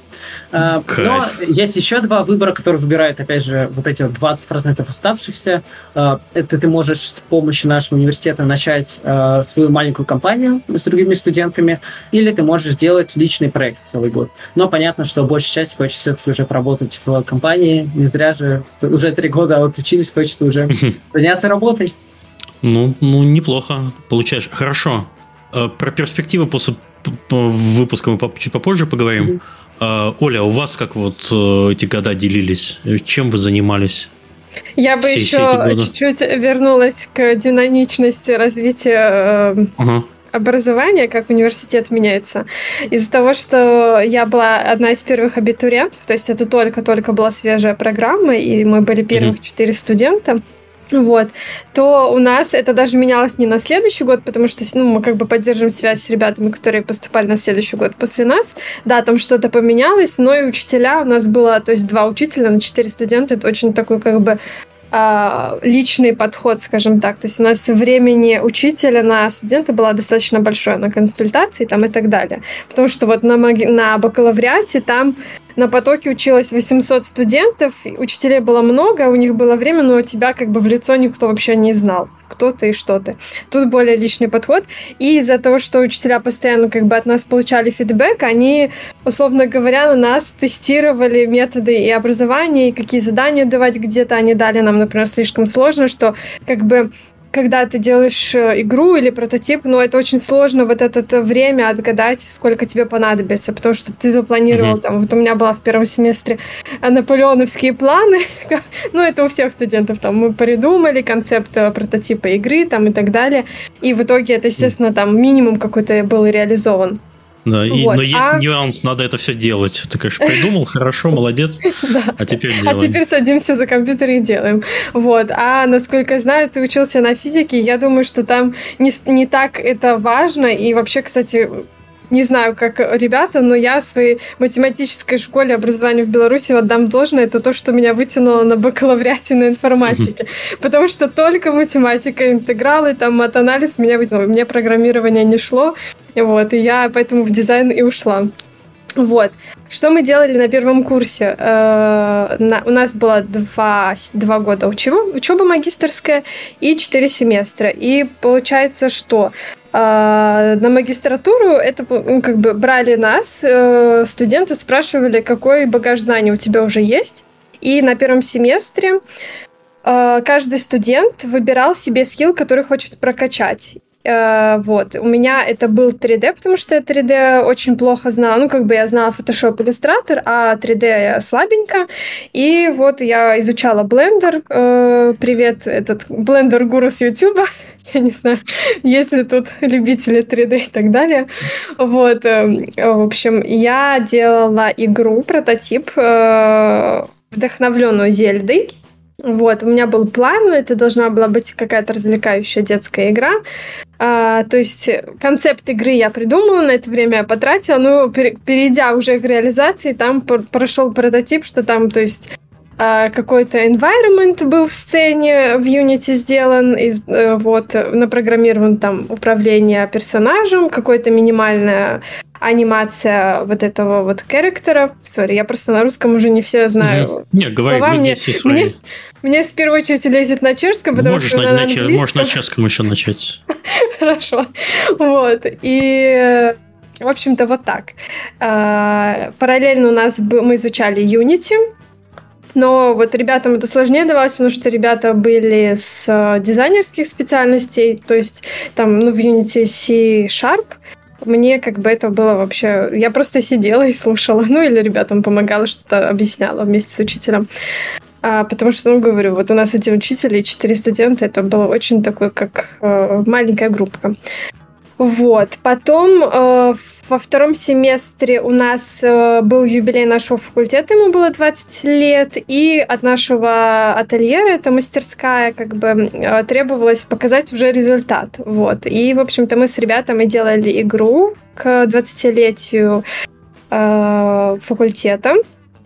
А, но есть еще два выбора, которые выбирают, опять же, вот эти 20% оставшихся. А, это ты можешь с помощью нашего университета начать а, свою маленькую компанию с другими студентами, или ты можешь сделать личный проект целый год. Но понятно, что большая часть хочет все-таки уже поработать в компании. Не зря же уже три года отучились, хочется уже заняться работой. Ну, ну, неплохо получаешь. Хорошо. Про перспективы после выпуска мы чуть попозже поговорим. Mm-hmm. А, Оля, у вас как вот э, эти года делились? Чем вы занимались? Я бы еще чуть-чуть вернулась к динамичности развития uh-huh образования, как университет меняется. Из-за того, что я была одна из первых абитуриентов, то есть это только-только была свежая программа, и мы были первых четыре mm-hmm. студента, вот, то у нас это даже менялось не на следующий год, потому что ну, мы как бы поддерживаем связь с ребятами, которые поступали на следующий год после нас. Да, там что-то поменялось, но и учителя у нас было, то есть два учителя на четыре студента, это очень такой как бы а, личный подход, скажем так. То есть у нас времени учителя на студента было достаточно большое, на консультации там и так далее. Потому что вот на, маги- на бакалавриате там на потоке училось 800 студентов, учителей было много, у них было время, но тебя как бы в лицо никто вообще не знал, кто ты и что ты. Тут более личный подход. И из-за того, что учителя постоянно как бы от нас получали фидбэк, они, условно говоря, на нас тестировали методы и образования, и какие задания давать где-то. Они дали нам, например, слишком сложно, что как бы когда ты делаешь э, игру или прототип, но это очень сложно вот это время отгадать, сколько тебе понадобится, потому что ты запланировал, mm-hmm. там, вот у меня была в первом семестре <laughs> наполеоновские планы, <laughs> ну, это у всех студентов, там, мы придумали концепт э, прототипа игры, там, и так далее, и в итоге это, естественно, там, минимум какой-то был реализован. Да, и, вот. но есть а... нюанс, надо это все делать. Ты, конечно, придумал, хорошо, <laughs> молодец, а теперь делаем. А теперь садимся за компьютер и делаем. Вот. А насколько я знаю, ты учился на физике, я думаю, что там не, не так это важно. И вообще, кстати, не знаю, как ребята, но я своей математической школе образования в Беларуси отдам должное. Это то, что меня вытянуло на бакалавриате на информатике. Потому что только математика, интегралы, там, матанализ меня вытянуло. Мне программирование не шло. Вот, и я поэтому в дизайн и ушла. Вот. Что мы делали на первом курсе? Э, у нас было два, два года учеба, учеба магистрская и четыре семестра. И получается, что э, на магистратуру это ну, как бы брали нас, э, студенты спрашивали, какой багаж знаний у тебя уже есть. И на первом семестре каждый студент выбирал себе скилл, который хочет прокачать. Uh, вот, у меня это был 3D, потому что я 3D очень плохо знала. Ну, как бы я знала Photoshop, Illustrator, а 3D слабенько. И вот я изучала Blender. Uh, привет, этот Blender гуру с YouTube. <laughs> я не знаю, есть ли тут любители 3D и так далее. Вот, uh, в общем, я делала игру, прототип, э, вдохновленную Зельдой. Вот, у меня был план, это должна была быть какая-то развлекающая детская игра. А, то есть концепт игры я придумала, на это время я потратила, но перейдя уже к реализации, там прошел прототип, что там, то есть а, какой-то environment был в сцене в Unity сделан, и, э, вот, напрограммирован там управление персонажем, какое-то минимальное анимация вот этого вот характера. Сори, я просто на русском уже не все знаю. Mm-hmm. Не, говори, мы мне, здесь свои. Мне, мне в первую очередь лезет на чешском, потому Можешь что на, на, английском... Можешь на чешском еще начать. <laughs> Хорошо. Вот. И в общем-то, вот так. А, параллельно у нас мы изучали Unity, но вот ребятам это сложнее давалось, потому что ребята были с дизайнерских специальностей, то есть там, ну, в Unity C-Sharp, мне как бы это было вообще... Я просто сидела и слушала. <laughs> Ну, или ребятам помогала, что-то объясняла вместе с учителем. А, потому что, ну, говорю, вот у нас эти учители и четыре студента, это было очень такое, как э, маленькая группка. Вот. Потом э, во втором семестре у нас э, был юбилей нашего факультета, ему было 20 лет, и от нашего ательера, это мастерская, как бы э, требовалось показать уже результат. Вот. И, в общем-то, мы с ребятами делали игру к 20-летию э, факультета.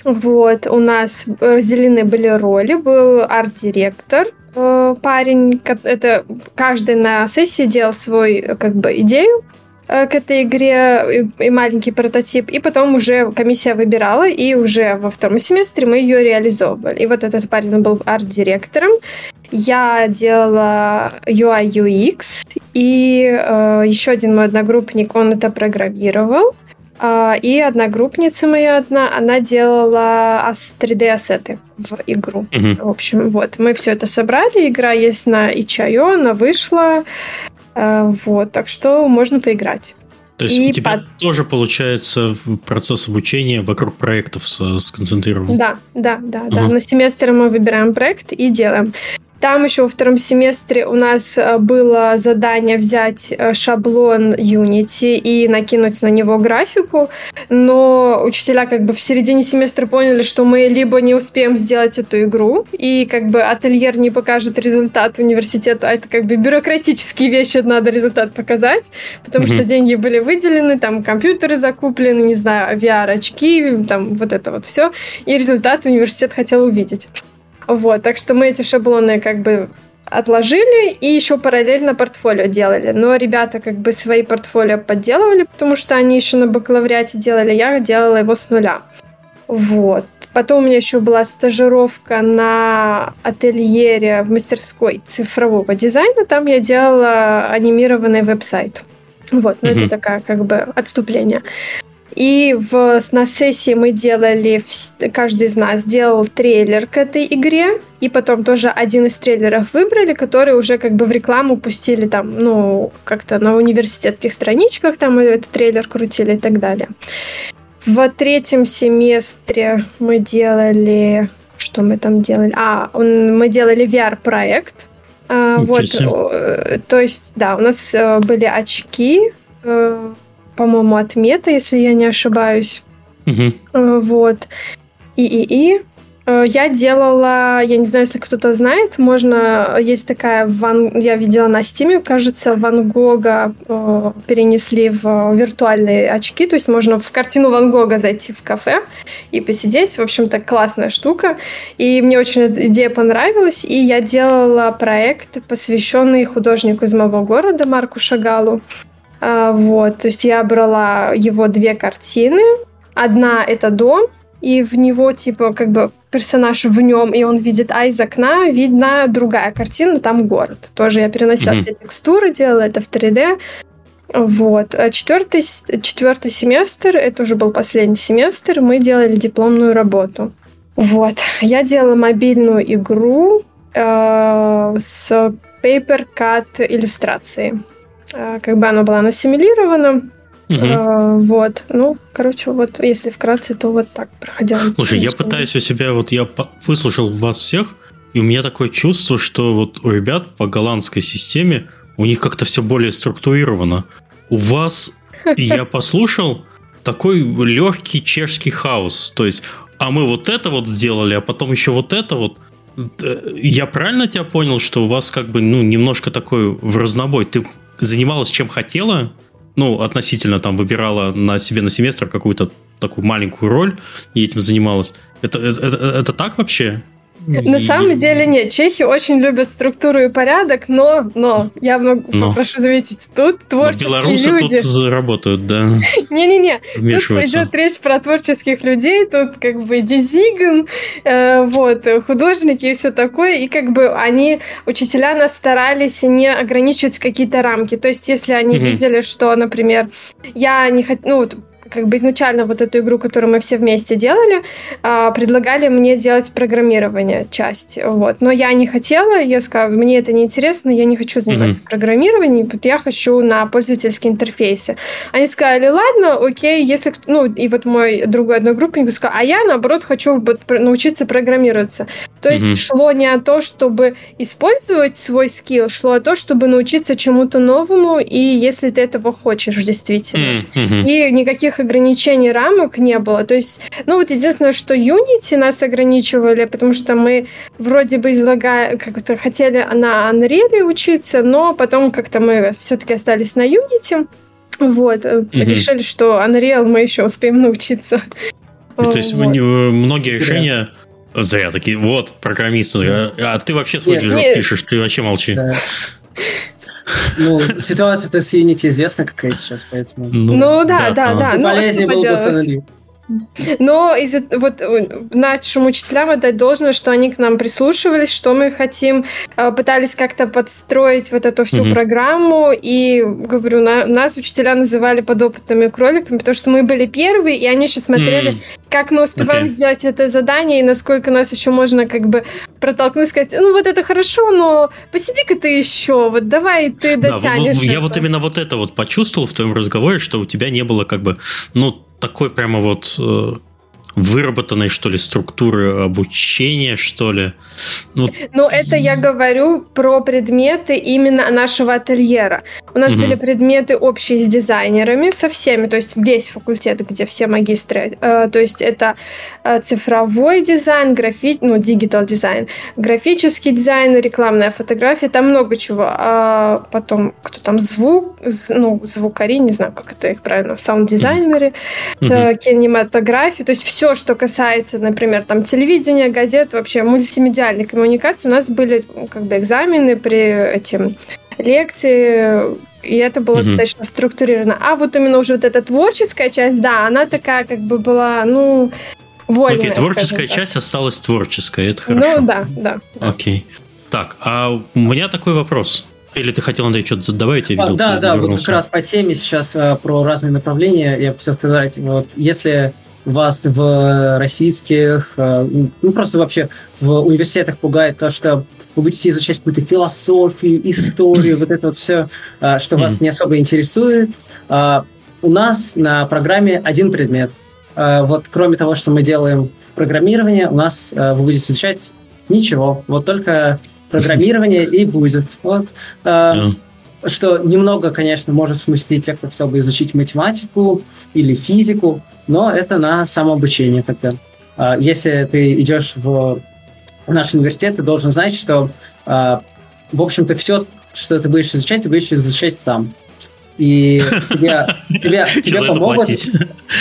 Вот, у нас разделены были роли, был арт-директор, Э, парень, это каждый на сессии делал свой как бы идею э, к этой игре и маленький прототип, и потом уже комиссия выбирала, и уже во втором семестре мы ее реализовывали. И вот этот парень был арт-директором, я делала UI UX, и э, еще один мой одногруппник, он это программировал. А, и одногруппница моя одна, она делала 3D-ассеты в игру. Uh-huh. В общем, вот, мы все это собрали, игра есть на Ичайо, она вышла, а, вот, так что можно поиграть. То есть и у тебя под... тоже получается процесс обучения вокруг проектов сконцентрирован? Да, да, да, uh-huh. да. На семестр мы выбираем проект и делаем. Там еще во втором семестре у нас э, было задание взять э, шаблон Unity и накинуть на него графику, но учителя как бы в середине семестра поняли, что мы либо не успеем сделать эту игру, и как бы ательер не покажет результат университету, а это как бы бюрократические вещи, надо результат показать, потому mm-hmm. что деньги были выделены, там компьютеры закуплены, не знаю, VR-очки, там вот это вот все, и результат университет хотел увидеть. Вот, так что мы эти шаблоны как бы отложили и еще параллельно портфолио делали. Но ребята как бы свои портфолио подделывали, потому что они еще на бакалавриате делали, я делала его с нуля. Вот. Потом у меня еще была стажировка на ательере в мастерской цифрового дизайна. Там я делала анимированный веб-сайт. Вот, ну mm-hmm. это такая как бы отступление. И в, на сессии мы делали, каждый из нас делал трейлер к этой игре, и потом тоже один из трейлеров выбрали, который уже как бы в рекламу пустили там, ну, как-то на университетских страничках там этот трейлер крутили и так далее. В третьем семестре мы делали... Что мы там делали? А, мы делали VR-проект. А, вот, э, то есть, да, у нас э, были очки, э, по-моему, от Мета, если я не ошибаюсь. Угу. Вот. И, и, и я делала, я не знаю, если кто-то знает, можно, есть такая, ван, я видела на стиме, кажется, Ван Гога э, перенесли в виртуальные очки, то есть можно в картину Ван Гога зайти в кафе и посидеть, в общем-то, классная штука, и мне очень эта идея понравилась, и я делала проект, посвященный художнику из моего города Марку Шагалу, вот, то есть я брала его две картины. Одна это дом, и в него, типа, как бы персонаж в нем, и он видит, а из окна видна другая картина, там город. Тоже я переносила mm-hmm. все текстуры, делала это в 3D. Вот. А четвертый, четвертый семестр, это уже был последний семестр, мы делали дипломную работу. Вот. Я делала мобильную игру э, с Paper Cut иллюстрацией. А, как бы оно было ассимилировано. Угу. вот, ну, короче, вот если вкратце, то вот так проходило. Слушай, я пытаюсь у себя, вот я выслушал вас всех, и у меня такое чувство, что вот у ребят по голландской системе у них как-то все более структурировано. У вас, я <laughs> послушал, такой легкий чешский хаос. То есть, а мы вот это вот сделали, а потом еще вот это вот. Э, я правильно тебя понял, что у вас как бы, ну, немножко такой в разнобой? Ты занималась чем хотела, ну, относительно там выбирала на себе на семестр какую-то такую маленькую роль и этим занималась. Это, это, это, это так вообще? На самом деле нет. Чехи очень любят структуру и порядок, но, но я могу, но. прошу заметить, тут творческие но белорусы люди. тут работают, да. <laughs> Не-не-не, тут пойдет речь про творческих людей, тут как бы дизигн, э, вот, художники и все такое, и как бы они, учителя нас старались не ограничивать какие-то рамки. То есть, если они угу. видели, что, например, я не хочу, ну, как бы изначально вот эту игру, которую мы все вместе делали, а, предлагали мне делать программирование, часть, вот. Но я не хотела, я сказала, мне это не интересно, я не хочу заниматься mm-hmm. программированием, я хочу на пользовательские интерфейсы. Они сказали, ладно, окей, если... Ну, и вот мой другой одной группе сказал, а я, наоборот, хочу научиться программироваться. То есть mm-hmm. шло не о то, чтобы использовать свой скилл, шло о то, чтобы научиться чему-то новому, и если ты этого хочешь действительно. Mm-hmm. И никаких никаких ограничений, рамок не было. То есть, ну вот единственное, что Unity нас ограничивали, потому что мы вроде бы излагая, как-то хотели на Unreal учиться, но потом как-то мы все-таки остались на Unity. Вот, mm-hmm. решили, что Unreal мы еще успеем научиться. То есть вот. многие Зря. решения Зря такие, вот, программисты. А ты вообще свой движок пишешь, ты вообще молчи. Да. Ну, ситуация-то с Unity известна какая сейчас, поэтому... Ну, ну да, да, да. да. Ну, а полезнее было бы Но из вот нашим учителям отдать должное, что они к нам прислушивались, что мы хотим, а, пытались как-то подстроить вот эту всю mm-hmm. программу. И, говорю, на, нас учителя называли подопытными кроликами, потому что мы были первые, и они еще смотрели, mm-hmm. как мы успеваем okay. сделать это задание, и насколько нас еще можно как бы протолкнуть, сказать, ну вот это хорошо, но посиди-ка ты еще, вот давай ты дотянешь. Да, я вот именно вот это вот почувствовал в твоем разговоре, что у тебя не было как бы, ну, такой прямо вот э, выработанной, что ли, структуры обучения, что ли. Ну, ну, это я говорю про предметы именно нашего ательера. У нас угу. были предметы общие с дизайнерами, со всеми, то есть весь факультет, где все магистры. Э, то есть это э, цифровой дизайн, графи... ну, диgital дизайн, графический дизайн, рекламная фотография, там много чего. А потом, кто там, звук, ну, звукари, не знаю, как это их правильно, саунд-дизайнеры, угу. кинематография, то есть все все, что касается, например, там телевидения, газет, вообще мультимедиальной коммуникации, у нас были как бы экзамены при этим лекции, и это было mm-hmm. достаточно структурировано. А вот именно уже вот эта творческая часть, да, она такая как бы была, ну, вольная. Окей, okay, творческая часть осталась творческой, это ну хорошо. Ну да, да. Окей. Okay. Так, а у меня такой вопрос. Или ты хотел, Андрей, что-то добавить? Я видел, а, да, да, вот как раз по теме сейчас а, про разные направления. Я хотел сказать, вот если вас в российских, э, ну просто вообще в университетах пугает то, что вы будете изучать какую-то философию, историю, <laughs> вот это вот все, э, что вас не особо интересует. Э, у нас на программе один предмет. Вот кроме того, что мы делаем программирование, у нас вы будете изучать ничего. Вот только <laughs> программирование и будет. Вот что немного, конечно, может смутить тех, кто хотел бы изучить математику или физику, но это на самообучение тогда. А, если ты идешь в наш университет, ты должен знать, что, а, в общем-то, все, что ты будешь изучать, ты будешь изучать сам. И <laughs> тебе, тебе, тебе помогут,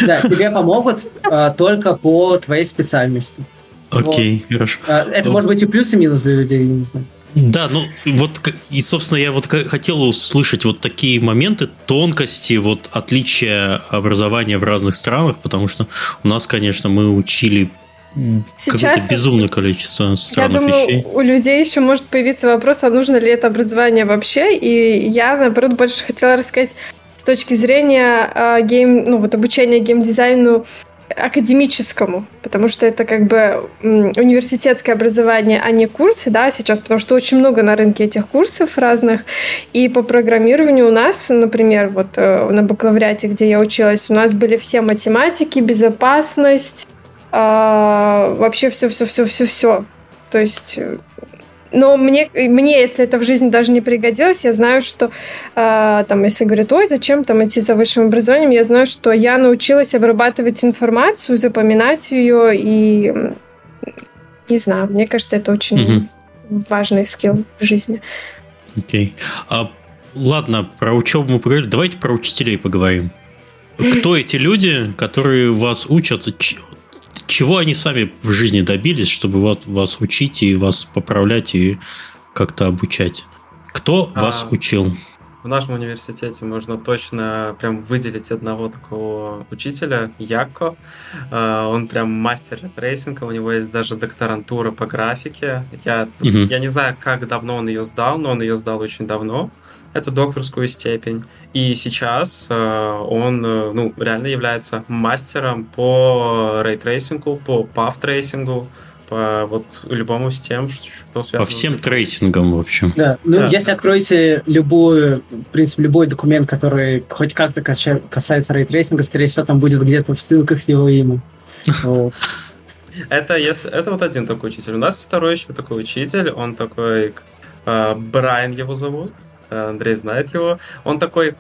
да, тебе помогут а, только по твоей специальности. Окей, вот. хорошо. Это может быть и плюс, и минус для людей, я не знаю. Да, ну вот и собственно я вот хотел услышать вот такие моменты тонкости, вот отличия образования в разных странах, потому что у нас, конечно, мы учили Сейчас безумное количество странных я думаю, вещей. У людей еще может появиться вопрос, а нужно ли это образование вообще. И я, наоборот, больше хотела рассказать с точки зрения э, гейм, ну вот обучения геймдизайну академическому, потому что это как бы университетское образование, а не курсы, да, сейчас, потому что очень много на рынке этих курсов разных. И по программированию у нас, например, вот э, на бакалавриате, где я училась, у нас были все математики, безопасность, а, вообще все-все-все-все-все. То есть э, но мне, мне, если это в жизни даже не пригодилось, я знаю, что э, там, если говорят, ой, зачем там идти за высшим образованием, я знаю, что я научилась обрабатывать информацию, запоминать ее и не знаю, мне кажется, это очень угу. важный скилл в жизни. Окей. Okay. А, ладно, про учебу мы поговорили. Давайте про учителей поговорим. Кто эти люди, которые вас учат чего они сами в жизни добились, чтобы вот вас учить и вас поправлять и как-то обучать? Кто а, вас учил? В нашем университете можно точно прям выделить одного такого учителя, Яко. А, он прям мастер tracing а, у него есть даже докторантура по графике. Я, угу. я не знаю, как давно он ее сдал, но он ее сдал очень давно эту докторскую степень. И сейчас э, он э, ну, реально является мастером по ray tracing у, по path tracing у, по вот любому с тем, что связано. По всем tracing ам, в общем. Да, ну да. если откроете любую, в принципе, любой документ, который хоть как-то касается ray tracing а, скорее всего, там будет где-то в ссылках его имя. Это, если, это вот один такой учитель. У нас второй еще такой учитель, он такой, э, Брайан его зовут. Э, Андрей знает его, он такой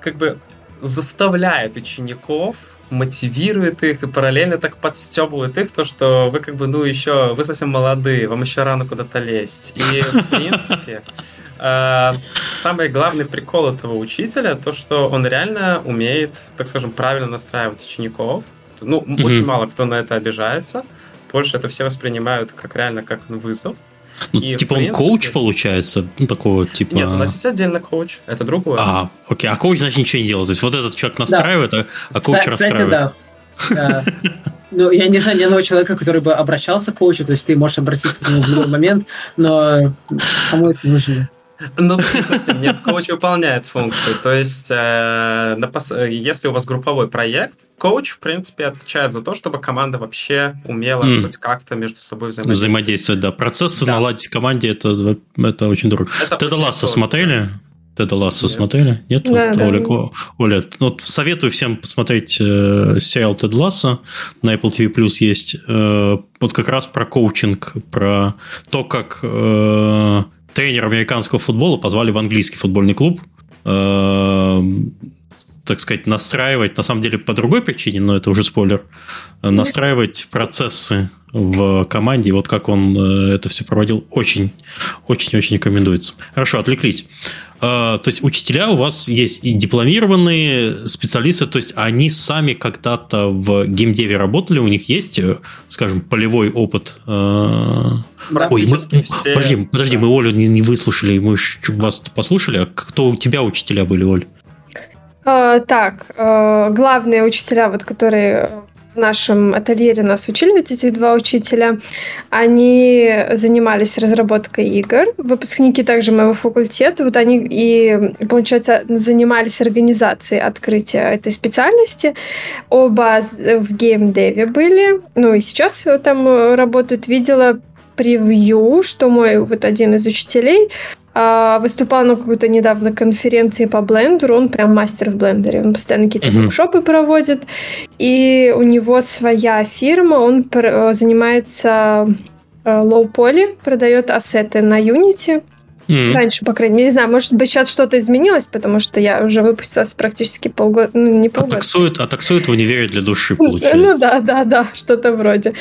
как бы заставляет учеников, мотивирует их и параллельно так подстебывает их, то, что вы как бы, ну, еще, вы совсем молодые, вам еще рано куда-то лезть. И, в <laughs> принципе, э, самый главный прикол этого учителя, то, что он реально умеет, так скажем, правильно настраивать учеников. Ну, mm-hmm. очень мало кто на это обижается. Больше это все воспринимают как реально как вызов. Ну, и, типа принципе... он коуч, получается? Ну, такого типа... Нет, у нас есть отдельно коуч, это другое. А, окей, а коуч, значит, ничего не делает. То есть вот этот человек настраивает, да. а, а коуч кстати, расстраивает. Да. <laughs> Ну, я не знаю ни одного человека, который бы обращался к коучу, то есть ты можешь обратиться к нему в любой момент, но кому это нужно? Ну, не совсем. Нет, коуч выполняет функцию. То есть, э, если у вас групповой проект, коуч, в принципе, отвечает за то, чтобы команда вообще умела mm. хоть как-то между собой взаимодействовать. Взаимодействовать, да. Процессы да. наладить в команде, это, это очень дорого. Теда Ласса смотрели? Теда Ласса смотрели? Нет? Да, вот, да. Оля, Оля вот советую всем посмотреть э, сериал Тед Ласса. На Apple TV Plus есть. Э, вот как раз про коучинг, про то, как э, тренер американского футбола позвали в английский футбольный клуб, э, так сказать, настраивать, на самом деле по другой причине, но это уже спойлер, настраивать процессы в команде, вот как он э, это все проводил, очень, очень, очень рекомендуется. Хорошо, отвлеклись. Э, то есть учителя у вас есть и дипломированные специалисты, то есть они сами когда-то в геймдеве работали, у них есть, э, скажем, полевой опыт. Ой, мы, все... подожди, подожди, мы Олю не, не выслушали, мы вас послушали, а кто у тебя учителя были, Оль? Uh, так, uh, главные учителя, вот которые в нашем ательере нас учили, вот эти два учителя, они занимались разработкой игр. Выпускники также моего факультета, вот они и, получается, занимались организацией открытия этой специальности. Оба в геймдеве были, ну и сейчас там работают. Видела превью, что мой вот один из учителей выступал на какой-то недавно конференции по блендеру, он прям мастер в блендере, он постоянно какие-то uh-huh. проводит, и у него своя фирма, он занимается лоу-поли, продает ассеты на Unity, Mm-hmm. Раньше, по крайней мере, не знаю, может быть, сейчас что-то изменилось, потому что я уже выпустилась практически полгода, ну, не полгода. А таксуют, а таксуют в универе для души, получается. Ну да, да, да, что-то вроде.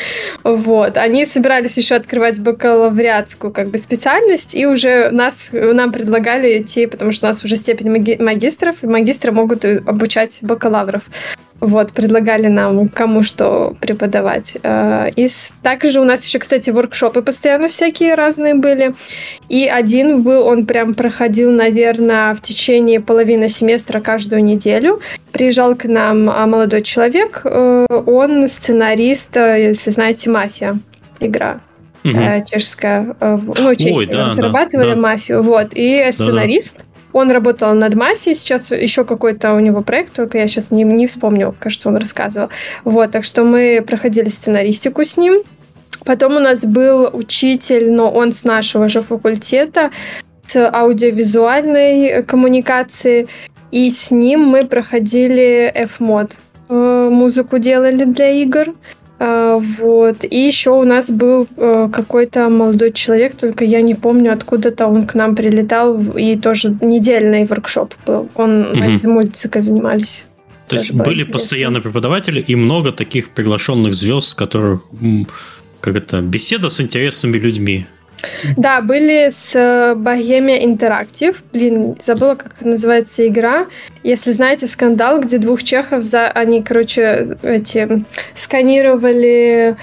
Вот. Они собирались еще открывать бакалавриатскую как бы специальность, и уже нас, нам предлагали идти, потому что у нас уже степень маги- магистров, и магистры могут обучать бакалавров. Вот, предлагали нам кому что преподавать. Э, и также у нас еще, кстати, воркшопы постоянно всякие разные были. И один был, он прям проходил, наверное, в течение половины семестра каждую неделю. Приезжал к нам а, молодой человек, э, он сценарист, э, если знаете, «Мафия» игра угу. чешская. Ну, чехи Ой, да, разрабатывали да, да. «Мафию». Вот, и сценарист. Да, да он работал над мафией, сейчас еще какой-то у него проект, только я сейчас не, не вспомню, кажется, он рассказывал. Вот, так что мы проходили сценаристику с ним. Потом у нас был учитель, но он с нашего же факультета, с аудиовизуальной коммуникации, и с ним мы проходили F-мод. Э, музыку делали для игр. А, вот. И еще у нас был э, какой-то молодой человек, только я не помню, откуда-то он к нам прилетал, и тоже недельный воркшоп был. Он угу. из мультика занимались. То есть были интересно. постоянно преподаватели и много таких приглашенных звезд, которых как это беседа с интересными людьми. Да, были с Bohemia э, Interactive. Блин, забыла, как называется игра. Если знаете скандал, где двух чехов, за... они, короче, эти сканировали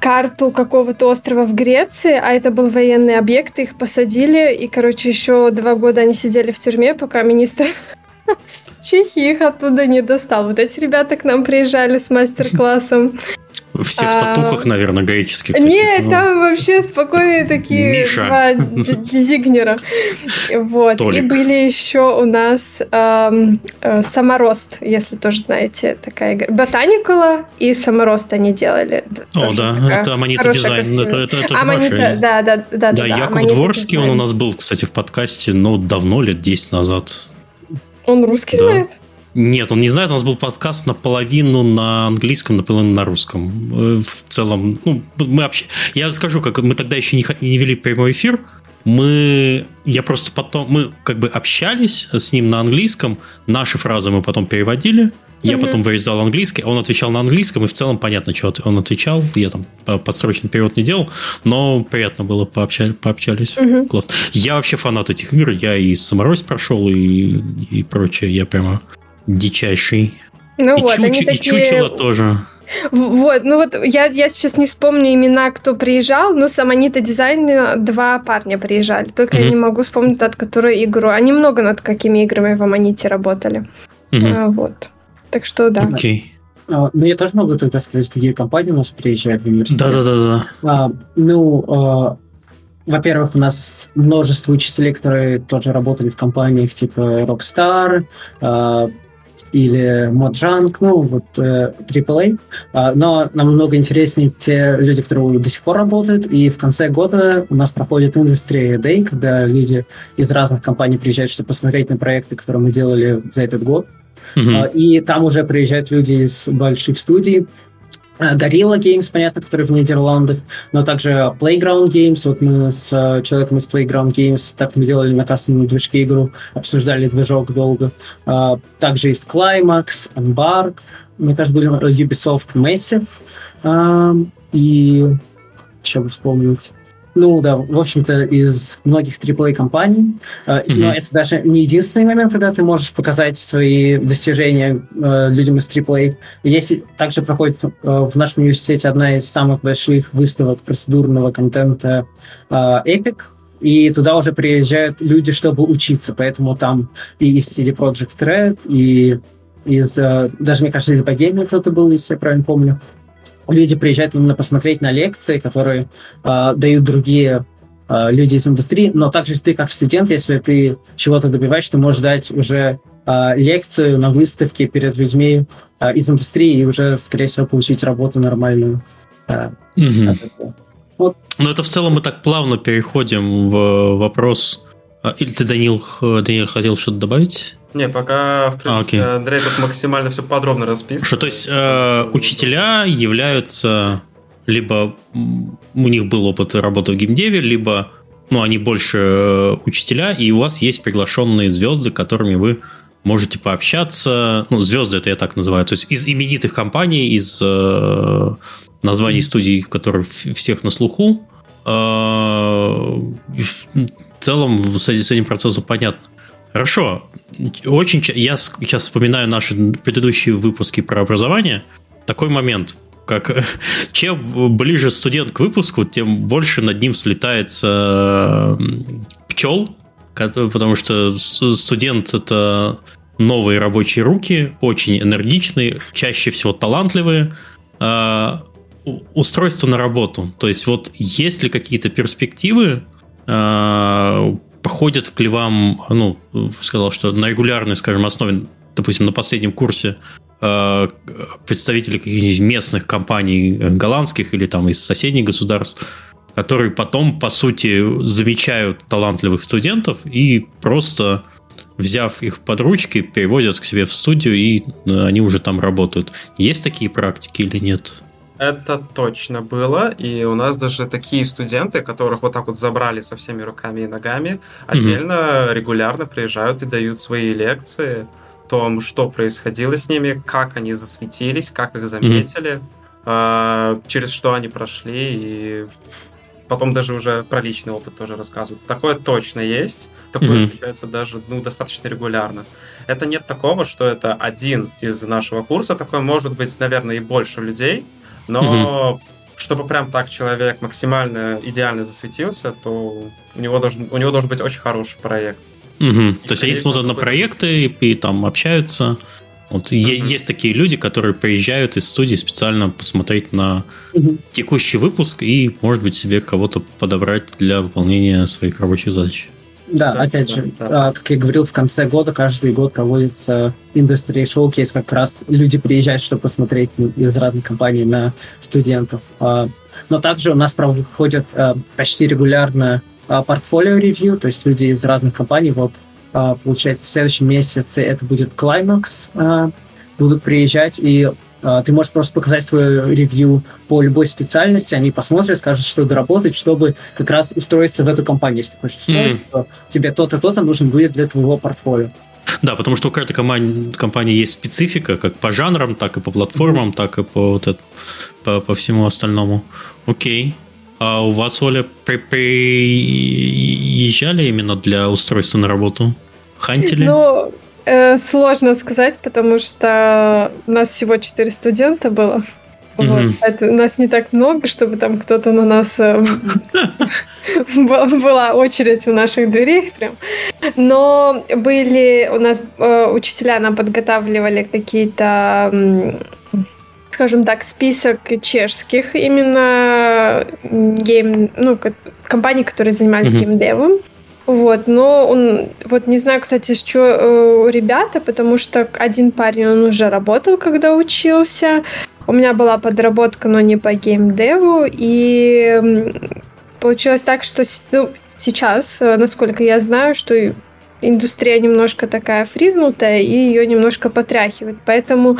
карту какого-то острова в Греции, а это был военный объект, их посадили, и, короче, еще два года они сидели в тюрьме, пока министр <laughs> Чехии их оттуда не достал. Вот эти ребята к нам приезжали с мастер-классом. Все в татухах, а, наверное, греческих. Нет, ну. там вообще спокойные такие Миша. два дизигнера. Вот. И были еще у нас э, Саморост, если тоже знаете, такая игра. Ботаникула и Саморост они делали. О, да, это Аманита дизайн. Это, это, это Аманита, да, да, да, да. Да, Яков Дворский, он у нас был, кстати, в подкасте, ну, давно, лет 10 назад. Он русский да. знает? Нет, он не знает, у нас был подкаст наполовину на английском, наполовину на русском. Э, в целом, ну, мы вообще... Я скажу, как мы тогда еще не, не вели прямой эфир, мы... Я просто потом... Мы как бы общались с ним на английском, наши фразы мы потом переводили, я mm-hmm. потом вырезал английский, он отвечал на английском, и в целом понятно, что он отвечал. Я там подсрочный перевод не делал, но приятно было пообщались. пообщались. Mm-hmm. Класс. Я вообще фанат этих игр. Я и Саморозь прошел, и, и прочее. Я прямо дичайший. Ну и, вот, чучу, такие... и чучело тоже. Вот, ну вот я, я сейчас не вспомню имена, кто приезжал, но с Аманита Дизайн два парня приезжали. Только mm-hmm. я не могу вспомнить, от которой игру. Они много над какими играми в Аманите работали. Mm-hmm. А, вот. Так что да. Окей. А, ну, я тоже могу тогда сказать, какие компании у нас приезжают в университет. Да-да-да. А, ну, а, во-первых, у нас множество учителей, которые тоже работали в компаниях типа Rockstar, а, или Mojang, ну, вот э, AAA. А, но намного интереснее те люди, которые до сих пор работают. И в конце года у нас проходит Industry Day, когда люди из разных компаний приезжают, чтобы посмотреть на проекты, которые мы делали за этот год. Mm-hmm. И там уже приезжают люди из больших студий, Gorilla Games, понятно, который в Нидерландах, но также Playground Games. Вот мы с э, человеком из Playground Games, так мы делали на кастомном движке игру, обсуждали движок долго. А, также из Climax, Embark, мне кажется, были Ubisoft Massive. И что бы вспомнить? Ну да, в общем-то, из многих AAA компаний. Mm-hmm. Но это даже не единственный момент, когда ты можешь показать свои достижения э, людям из AAA. Есть также проходит э, в нашем университете одна из самых больших выставок процедурного контента э, Epic, и туда уже приезжают люди, чтобы учиться, поэтому там и из CD Project Red, и из, даже, мне кажется, из Богемии кто-то был, если я правильно помню люди приезжают именно посмотреть на лекции, которые э, дают другие э, люди из индустрии, но также ты как студент, если ты чего-то добиваешь, ты можешь дать уже э, лекцию на выставке перед людьми э, из индустрии и уже, скорее всего, получить работу нормальную. Э, угу. Вот. Но это в целом мы так плавно переходим в вопрос. Или ты, Данил, Данил хотел что-то добавить? Не, пока, в принципе, а, Андрей тут максимально все подробно расписывает. Что, то есть, э, учителя являются либо у них был опыт работы в геймдеве, либо ну, они больше э, учителя, и у вас есть приглашенные звезды, которыми вы можете пообщаться. Ну, звезды это я так называю. То есть из именитых компаний, из э, названий студий, в которых всех на слуху. Э, в целом с этим процессом понятно. Хорошо. Очень я сейчас вспоминаю наши предыдущие выпуски про образование. Такой момент, как <laughs> чем ближе студент к выпуску, тем больше над ним слетается пчел, потому что студент это новые рабочие руки, очень энергичные, чаще всего талантливые. А, устройство на работу. То есть вот есть ли какие-то перспективы походят к ли вам, ну, сказал, что на регулярной, скажем, основе, допустим, на последнем курсе э, представители каких-нибудь местных компаний э, голландских или там из соседних государств, которые потом, по сути, замечают талантливых студентов и просто взяв их под ручки, перевозят к себе в студию, и э, они уже там работают. Есть такие практики или нет? Это точно было, и у нас даже такие студенты, которых вот так вот забрали со всеми руками и ногами, отдельно mm-hmm. регулярно приезжают и дают свои лекции о том, что происходило с ними, как они засветились, как их заметили, mm-hmm. через что они прошли, и потом даже уже про личный опыт тоже рассказывают. Такое точно есть, такое mm-hmm. случается даже ну, достаточно регулярно. Это нет такого, что это один из нашего курса, такое может быть, наверное, и больше людей, но угу. чтобы прям так человек максимально идеально засветился, то у него должен, у него должен быть очень хороший проект. Угу. То есть они смотрят на проекты и, и там общаются. Вот uh есть такие люди, которые приезжают из студии специально посмотреть на uh текущий выпуск и, может быть, себе кого-то подобрать для выполнения своих рабочих задач. Да, да опять да, же, да. А, как я говорил, в конце года каждый год проводится Industry Showcase, как раз люди приезжают, чтобы посмотреть из разных компаний на студентов. А, но также у нас проходят а, почти регулярно портфолио ревью, то есть люди из разных компаний, вот, получается, в следующем месяце это будет Climax, будут приезжать и ты можешь просто показать свое ревью по любой специальности, они посмотрят, скажут, что доработать, чтобы как раз устроиться в эту компанию. Если ты хочешь устроиться, то тебе то-то, то-то нужно будет для твоего портфолио. Да, потому что у каждой компании, компании есть специфика, как по жанрам, так и по платформам, mm-hmm. так и по, вот это, по, по всему остальному. Окей. А у вас, Оля, при, приезжали именно для устройства на работу? Хантили? Ну, Э, сложно сказать, потому что у нас всего 4 студента было. Mm-hmm. Вот. Это, у нас не так много, чтобы там кто-то на нас... Э, <laughs> была очередь у наших дверей прям. Но были... У нас э, учителя нам подготавливали какие-то скажем так, список чешских именно гейм, ну, компаний, которые занимались mm-hmm. геймдевом. Вот, но он, вот не знаю, кстати, с чего э, ребята, потому что один парень, он уже работал, когда учился. У меня была подработка, но не по геймдеву, и получилось так, что ну, сейчас, э, насколько я знаю, что индустрия немножко такая фризнутая, и ее немножко потряхивает. Поэтому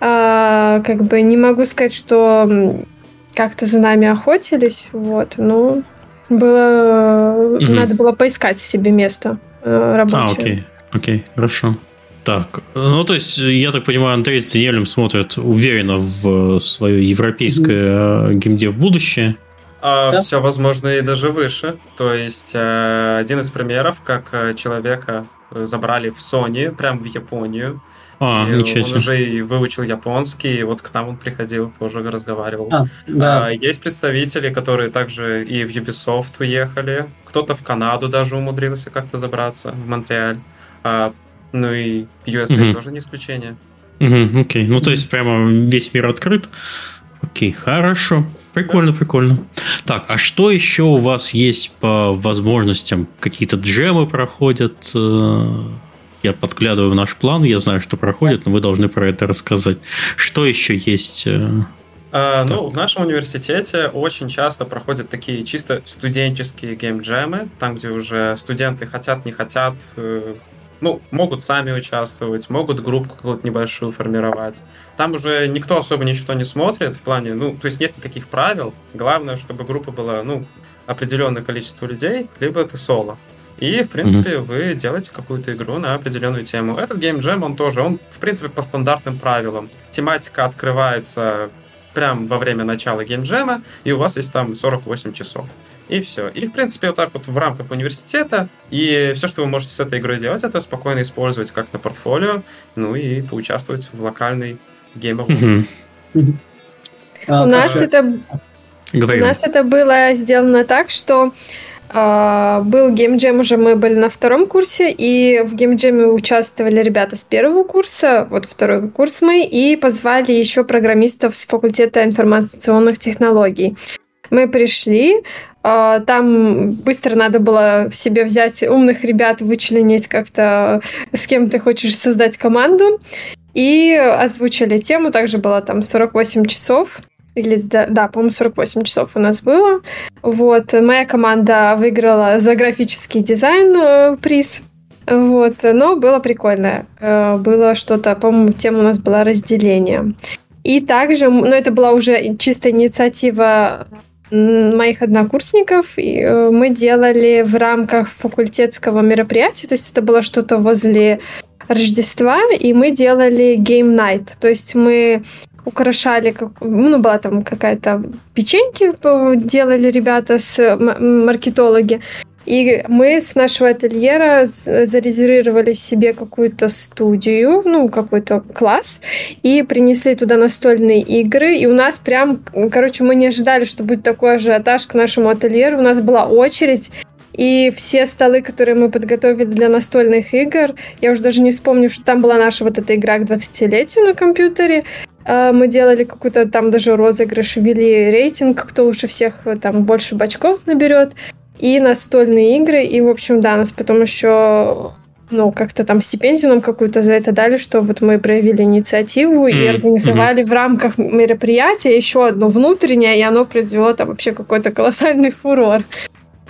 а, как бы не могу сказать, что как-то за нами охотились, вот, но было, угу. надо было поискать себе место э, рабочее. А, окей, окей, хорошо. Так, ну то есть, я так понимаю, Андрей с Даниэлем смотрят уверенно в свое европейское mm-hmm. в будущее. А, да? Все возможно и даже выше. То есть, э, один из примеров, как э, человека забрали в Sony, прям в Японию, а, и. Он уже и выучил японский, и вот к нам он приходил, тоже разговаривал. А, да. а, есть представители, которые также и в Ubisoft уехали, кто-то в Канаду даже умудрился как-то забраться, в Монреаль. А, ну и USA угу. тоже не исключение. Угу, окей, ну то есть прямо весь мир открыт. Окей, хорошо. Прикольно, да. прикольно. Так, а что еще у вас есть по возможностям? Какие-то джемы проходят? Я подглядываю в наш план, я знаю, что проходит, но вы должны про это рассказать. Что еще есть? Э, а, ну, в нашем университете очень часто проходят такие чисто студенческие геймджемы, там, где уже студенты хотят, не хотят, э, ну, могут сами участвовать, могут группу какую-то небольшую формировать. Там уже никто особо ничего не смотрит в плане, ну, то есть нет никаких правил. Главное, чтобы группа была, ну, определенное количество людей, либо это соло. И, в принципе, mm-hmm. вы делаете какую-то игру на определенную тему. Этот Game Jam, он тоже, он, в принципе, по стандартным правилам. Тематика открывается прямо во время начала геймджема, и у вас есть там 48 часов. И все. И, в принципе, вот так вот в рамках университета, и все, что вы можете с этой игрой делать, это спокойно использовать как на портфолио, ну и поучаствовать в локальной гейм У нас это... У нас это было сделано так, что был геймджем уже, мы были на втором курсе, и в геймджеме участвовали ребята с первого курса, вот второй курс мы, и позвали еще программистов с факультета информационных технологий. Мы пришли, uh, там быстро надо было себе взять умных ребят, вычленить как-то, с кем ты хочешь создать команду, и озвучили тему, также было там 48 часов, или да, да по-моему, 48 часов у нас было. Вот, моя команда выиграла за графический дизайн э, приз. Вот, но было прикольно. Э, было что-то, по-моему, тема у нас была разделение. И также, ну, это была уже чистая инициатива моих однокурсников. И э, мы делали в рамках факультетского мероприятия, то есть это было что-то возле Рождества, и мы делали Game Night. То есть мы украшали, как, ну, была там какая-то печеньки делали ребята с маркетологи. И мы с нашего ательера зарезервировали себе какую-то студию, ну, какой-то класс, и принесли туда настольные игры. И у нас прям, короче, мы не ожидали, что будет такой ажиотаж к нашему ательеру. У нас была очередь, и все столы, которые мы подготовили для настольных игр, я уже даже не вспомню, что там была наша вот эта игра к 20-летию на компьютере. А, мы делали какую-то там даже розыгрыш, ввели рейтинг, кто лучше всех э, там больше бачков наберет. И настольные игры. И, в общем, да, нас потом еще ну, как-то там стипендию нам какую-то за это дали, что вот мы проявили инициативу mm-hmm. и организовали mm-hmm. в рамках мероприятия еще одно внутреннее, и оно произвело там вообще какой-то колоссальный фурор.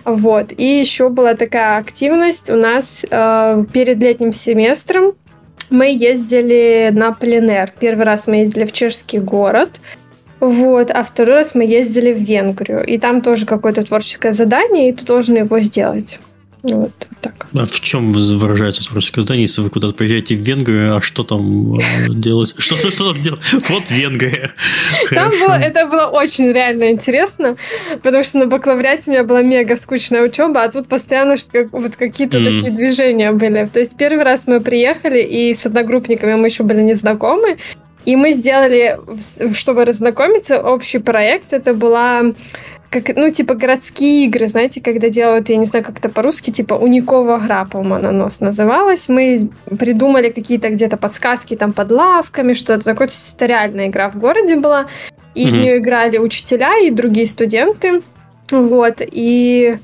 Вот. И еще была такая активность у нас э, перед летним семестром мы ездили на пленер. Первый раз мы ездили в чешский город, вот, а второй раз мы ездили в Венгрию. И там тоже какое-то творческое задание, и ты должен его сделать. Вот так. А в чем выражается творческое здание, если вы куда-то приезжаете в Венгрию, а что там э, делать? Что, что там делать? Вот Венгрия. Там было, это было очень реально интересно, потому что на бакалавриате у меня была мега скучная учеба, а тут постоянно вот какие-то mm. такие движения были. То есть первый раз мы приехали, и с одногруппниками мы еще были не знакомы, и мы сделали, чтобы разнакомиться, общий проект. Это была как, ну, типа городские игры, знаете, когда делают, я не знаю, как это по-русски, типа Уникова гра, по-моему, нос называлась. Мы придумали какие-то где-то подсказки там под лавками, что-то такое. То есть это реальная игра в городе была. И mm-hmm. в нее играли учителя и другие студенты. Вот, и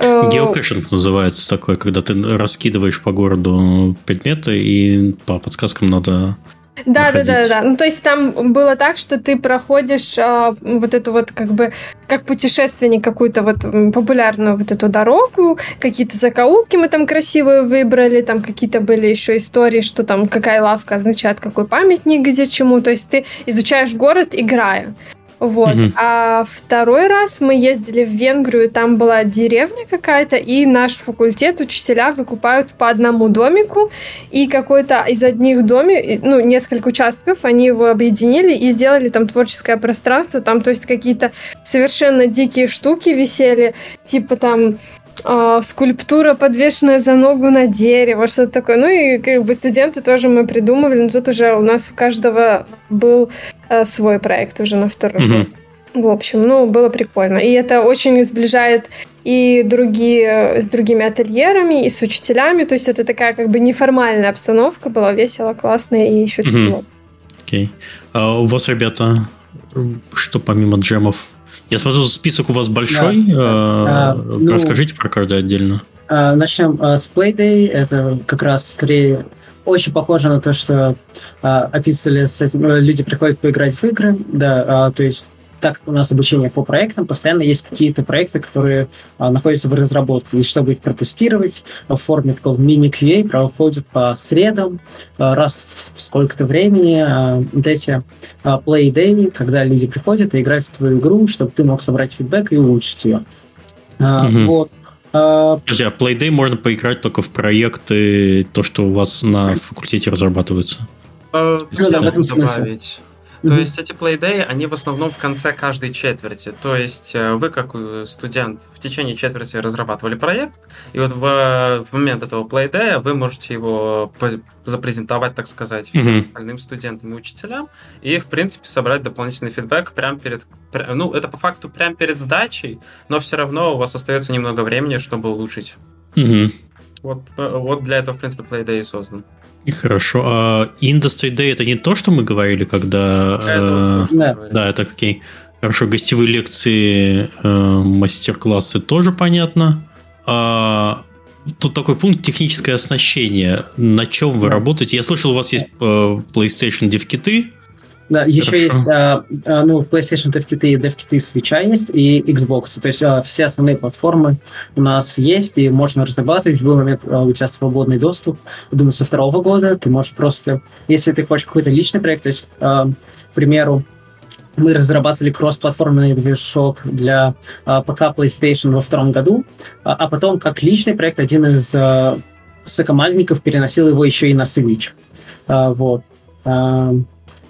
Э, Geocaching называется такой, когда ты раскидываешь по городу предметы, и по подсказкам надо да, да, да, да. Ну, то есть там было так, что ты проходишь а, вот эту вот как бы как путешественник какую-то вот популярную вот эту дорогу, какие-то закоулки мы там красивые выбрали, там какие-то были еще истории, что там какая лавка означает какой памятник где чему. То есть ты изучаешь город, играя. Вот. Угу. А второй раз мы ездили в Венгрию, там была деревня какая-то, и наш факультет, учителя выкупают по одному домику, и какой-то из одних домиков, ну, несколько участков, они его объединили и сделали там творческое пространство, там, то есть какие-то совершенно дикие штуки висели, типа там э, скульптура, подвешенная за ногу на дерево, что-то такое. Ну и как бы студенты тоже мы придумывали, но тут уже у нас у каждого был э, свой проект уже на второй mm-hmm. В общем, ну, было прикольно. И это очень сближает и другие, с другими ательерами, и с учителями. То есть это такая как бы неформальная обстановка была, весело, классно и еще тепло. Окей. Okay. А у вас, ребята, что помимо джемов я смотрю, список у вас большой. Да. А, ну, Расскажите про каждый отдельно. А, начнем а, с Playday. Это как раз скорее очень похоже на то, что а, описывали с этим. Э, люди приходят поиграть в игры. Да, а, то есть так как у нас обучение по проектам, постоянно есть какие-то проекты, которые а, находятся в разработке. И чтобы их протестировать в форме такого мини-QA проходит по средам а, раз в, в сколько-то времени а, вот эти а, play day, когда люди приходят и играют в твою игру, чтобы ты мог собрать фидбэк и улучшить ее. А, угу. Вот. А, Подожди, а Playday можно поиграть только в проекты, то, что у вас на факультете разрабатывается? Ну да, в этом смысле. То mm-hmm. есть эти плейдеи, они в основном в конце каждой четверти. То есть э, вы, как э, студент, в течение четверти разрабатывали проект, и вот в, в момент этого плейдея вы можете его запрезентовать, так сказать, всем mm-hmm. остальным студентам и учителям, и, в принципе, собрать дополнительный фидбэк прямо перед... Ну, это по факту прямо перед сдачей, но все равно у вас остается немного времени, чтобы улучшить. Mm-hmm. Вот, э, вот для этого, в принципе, Playday создан. Хорошо. А Industry Day это не то, что мы говорили, когда... Это э, да. да, это окей. Хорошо, гостевые лекции, э, мастер-классы тоже понятно. А, тут такой пункт техническое оснащение. На чем вы да. работаете? Я слышал, у вас есть э, PlayStation DevKit. Да, еще Хорошо. есть, а, а, ну, PlayStation DevKit и DevKit Switch есть, и Xbox. То есть а, все основные платформы у нас есть, и можно разрабатывать в любой момент, а, у тебя свободный доступ. Думаю, со второго года ты можешь просто, если ты хочешь какой-то личный проект, то есть, а, к примеру, мы разрабатывали кроссплатформенный движок для а, ПК PlayStation во втором году, а, а потом как личный проект один из а, сокомандников переносил его еще и на Switch. А, вот. А,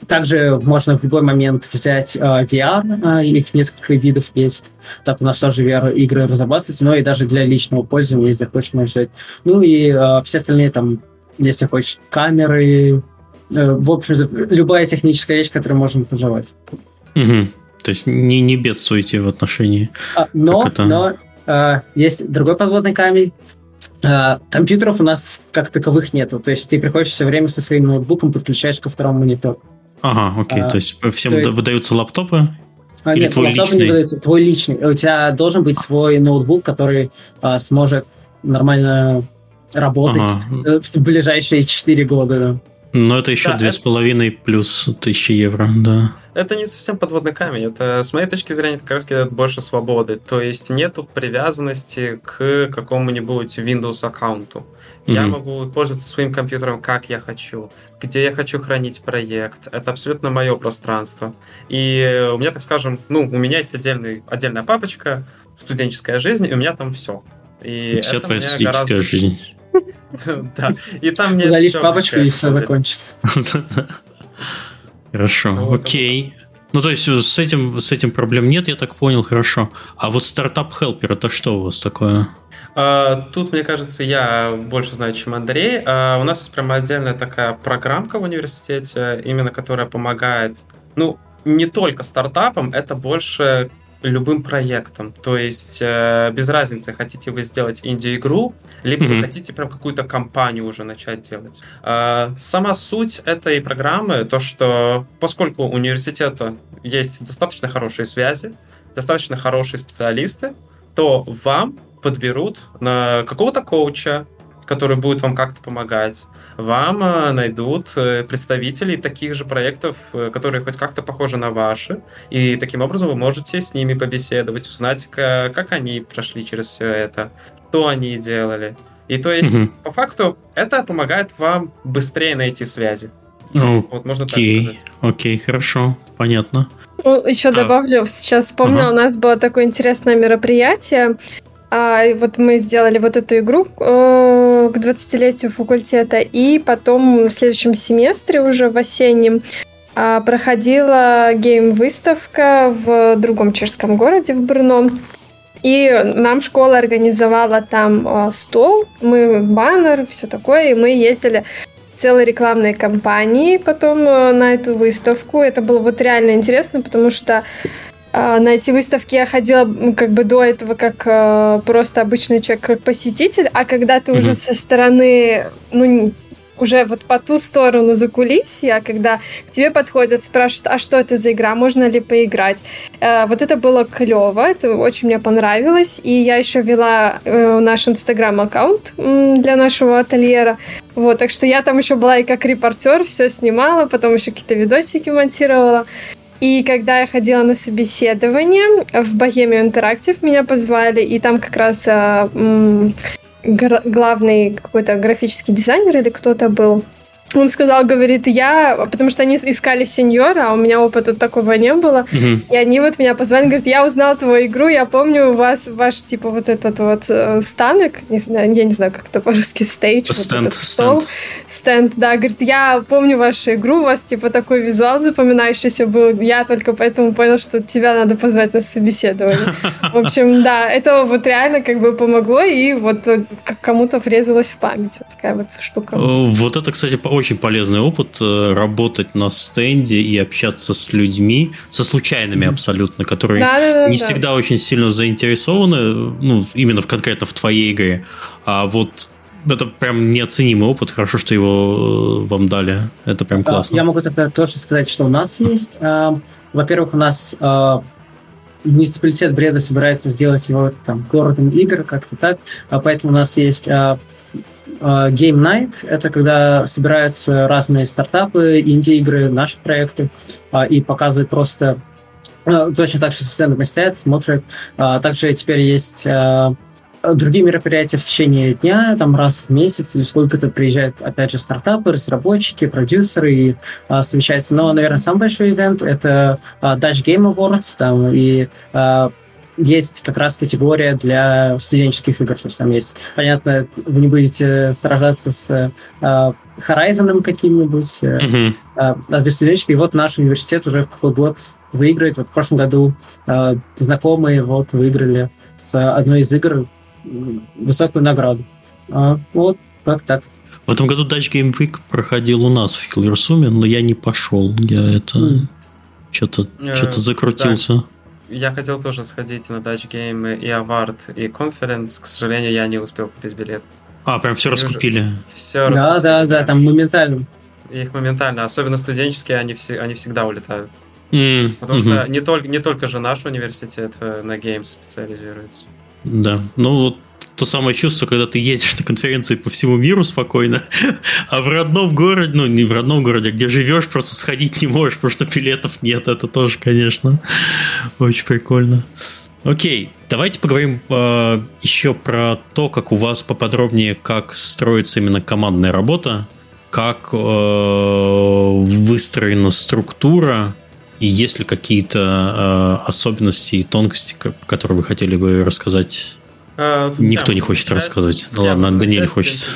также можно в любой момент взять э, VR, э, их несколько видов есть. Так у нас тоже VR-игры разрабатываются, но и даже для личного пользования, если захочешь, можешь взять. Ну и э, все остальные там, если хочешь, камеры, э, в общем, любая техническая вещь, которую можно пожелать. Угу. То есть не, не бедствуете в отношении. А, но это... но э, есть другой подводный камень. Uh, компьютеров у нас как таковых нету. То есть ты приходишь все время со своим ноутбуком, подключаешь ко второму монитору. Ага, окей. А, то есть всем то есть... выдаются лаптопы? А, Или нет, твой личный? не выдается. Твой личный. У тебя должен быть свой ноутбук, который а, сможет нормально работать ага. в ближайшие 4 года. Но это еще две с половиной плюс тысячи евро, да. Это не совсем подводный камень. Это, с моей точки зрения, это как раз дает больше свободы. То есть нету привязанности к какому-нибудь Windows аккаунту. Mm-hmm. Я могу пользоваться своим компьютером как я хочу, где я хочу хранить проект. Это абсолютно мое пространство. И у меня, так скажем, ну, у меня есть отдельный, отдельная папочка «Студенческая жизнь», и у меня там все. И Вся твоя студенческая гораздо... жизнь. <laughs> Да. И там мне... Залить папочку, и все закончится. <laughs> Хорошо, окей. Ну, то есть с этим, с этим проблем нет, я так понял, хорошо. А вот стартап Helper, это что у вас такое? А, тут, мне кажется, я больше знаю, чем Андрей. А, у нас есть прямо отдельная такая программка в университете, именно которая помогает, ну, не только стартапам, это больше любым проектом. То есть э, без разницы, хотите вы сделать инди-игру, либо mm-hmm. вы хотите прям какую-то компанию уже начать делать. Э, сама суть этой программы, то что поскольку у университета есть достаточно хорошие связи, достаточно хорошие специалисты, то вам подберут на какого-то коуча, который будет вам как-то помогать. Вам э, найдут э, представителей таких же проектов, э, которые хоть как-то похожи на ваши, и таким образом вы можете с ними побеседовать, узнать, как они прошли через все это, что они делали. И то есть, угу. по факту, это помогает вам быстрее найти связи. Ну, вот можно окей, так сказать. Окей, хорошо, понятно. Ну, еще а. добавлю, сейчас вспомнила, ага. у нас было такое интересное мероприятие. А, вот мы сделали вот эту игру э, к 20-летию факультета, и потом в следующем семестре, уже в осеннем, э, проходила гейм-выставка в другом чешском городе, в Брно. И нам школа организовала там э, стол, мы баннер, все такое, и мы ездили целой рекламной кампании потом э, на эту выставку. Это было вот реально интересно, потому что а, на эти выставки я ходила как бы до этого как э, просто обычный человек, как посетитель, а когда ты mm-hmm. уже со стороны, ну, уже вот по ту сторону за кулисья, когда к тебе подходят, спрашивают, а что это за игра, можно ли поиграть. Э, вот это было клево, это очень мне понравилось. И я еще вела э, наш инстаграм-аккаунт для нашего ательера. Вот, так что я там еще была и как репортер, все снимала, потом еще какие-то видосики монтировала. И когда я ходила на собеседование в Bohemian Interactive, меня позвали, и там как раз а, м- главный какой-то графический дизайнер или кто-то был. Он сказал, говорит, я, потому что они искали сеньора, а у меня опыта такого не было. Uh-huh. И они вот меня позвали, говорят, я узнал твою игру, я помню у вас ваш типа вот этот вот э, станок, не знаю, я не знаю, как это по-русски, стейдж, стенд, вот стол, стенд, да, говорит, я помню вашу игру, у вас типа такой визуал запоминающийся был, я только поэтому понял, что тебя надо позвать на собеседование. В общем, да, это вот реально как бы помогло, и вот э, кому-то врезалось в память вот такая вот штука. Вот это, кстати, очень полезный опыт э, работать на стенде и общаться с людьми, со случайными абсолютно, которые да, да, да, не да. всегда очень сильно заинтересованы, ну, именно в, конкретно в твоей игре. А вот это прям неоценимый опыт. Хорошо, что его э, вам дали. Это прям классно. Я могу тогда тоже сказать, что у нас есть. Э, во-первых, у нас муниципалитет Бреда собирается сделать его там городом игр, как-то так. Поэтому у нас есть Game Night — это когда собираются разные стартапы, инди-игры, наши проекты, э, и показывают просто э, точно так же сцены стоят, смотрят. Также теперь есть другие мероприятия в течение дня, там раз в месяц или сколько-то приезжают, опять же, стартапы, разработчики, продюсеры и а, совещаются. Но, наверное, самый большой ивент — это а, Dutch Game Awards, там, и а, есть как раз категория для студенческих игр. То есть там есть, понятно, вы не будете сражаться с э, Horizon каким-нибудь, э, uh-huh. а для студенческих. И вот наш университет уже в какой год выиграет. Вот в прошлом году э, знакомые вот выиграли с одной из игр высокую награду. А, вот, как так. В этом году Dutch Game Week проходил у нас в Хиллерсуме, но я не пошел. Я это... Mm. Что-то, что-то закрутился. Да. Я хотел тоже сходить на Dutch Game и Award, и конференц. К сожалению, я не успел купить билет. А, прям все раскупили? Все Да, раскупили. да, да, там моментально. Их моментально, особенно студенческие, они, все, они всегда улетают. Mm, Потому mm-hmm. что не только, не только же наш университет э, на Games специализируется. Да, ну вот то самое чувство, когда ты едешь на конференции по всему миру спокойно, <laughs> а в родном городе, ну не в родном городе, где живешь, просто сходить не можешь, потому что билетов нет. Это тоже, конечно, <laughs> очень прикольно. Окей, давайте поговорим э, еще про то, как у вас поподробнее, как строится именно командная работа, как э, выстроена структура, и есть ли какие-то э, особенности и тонкости, которые вы хотели бы рассказать а, Никто не хочет рассказывать. Ну ладно, Даниэль хочет.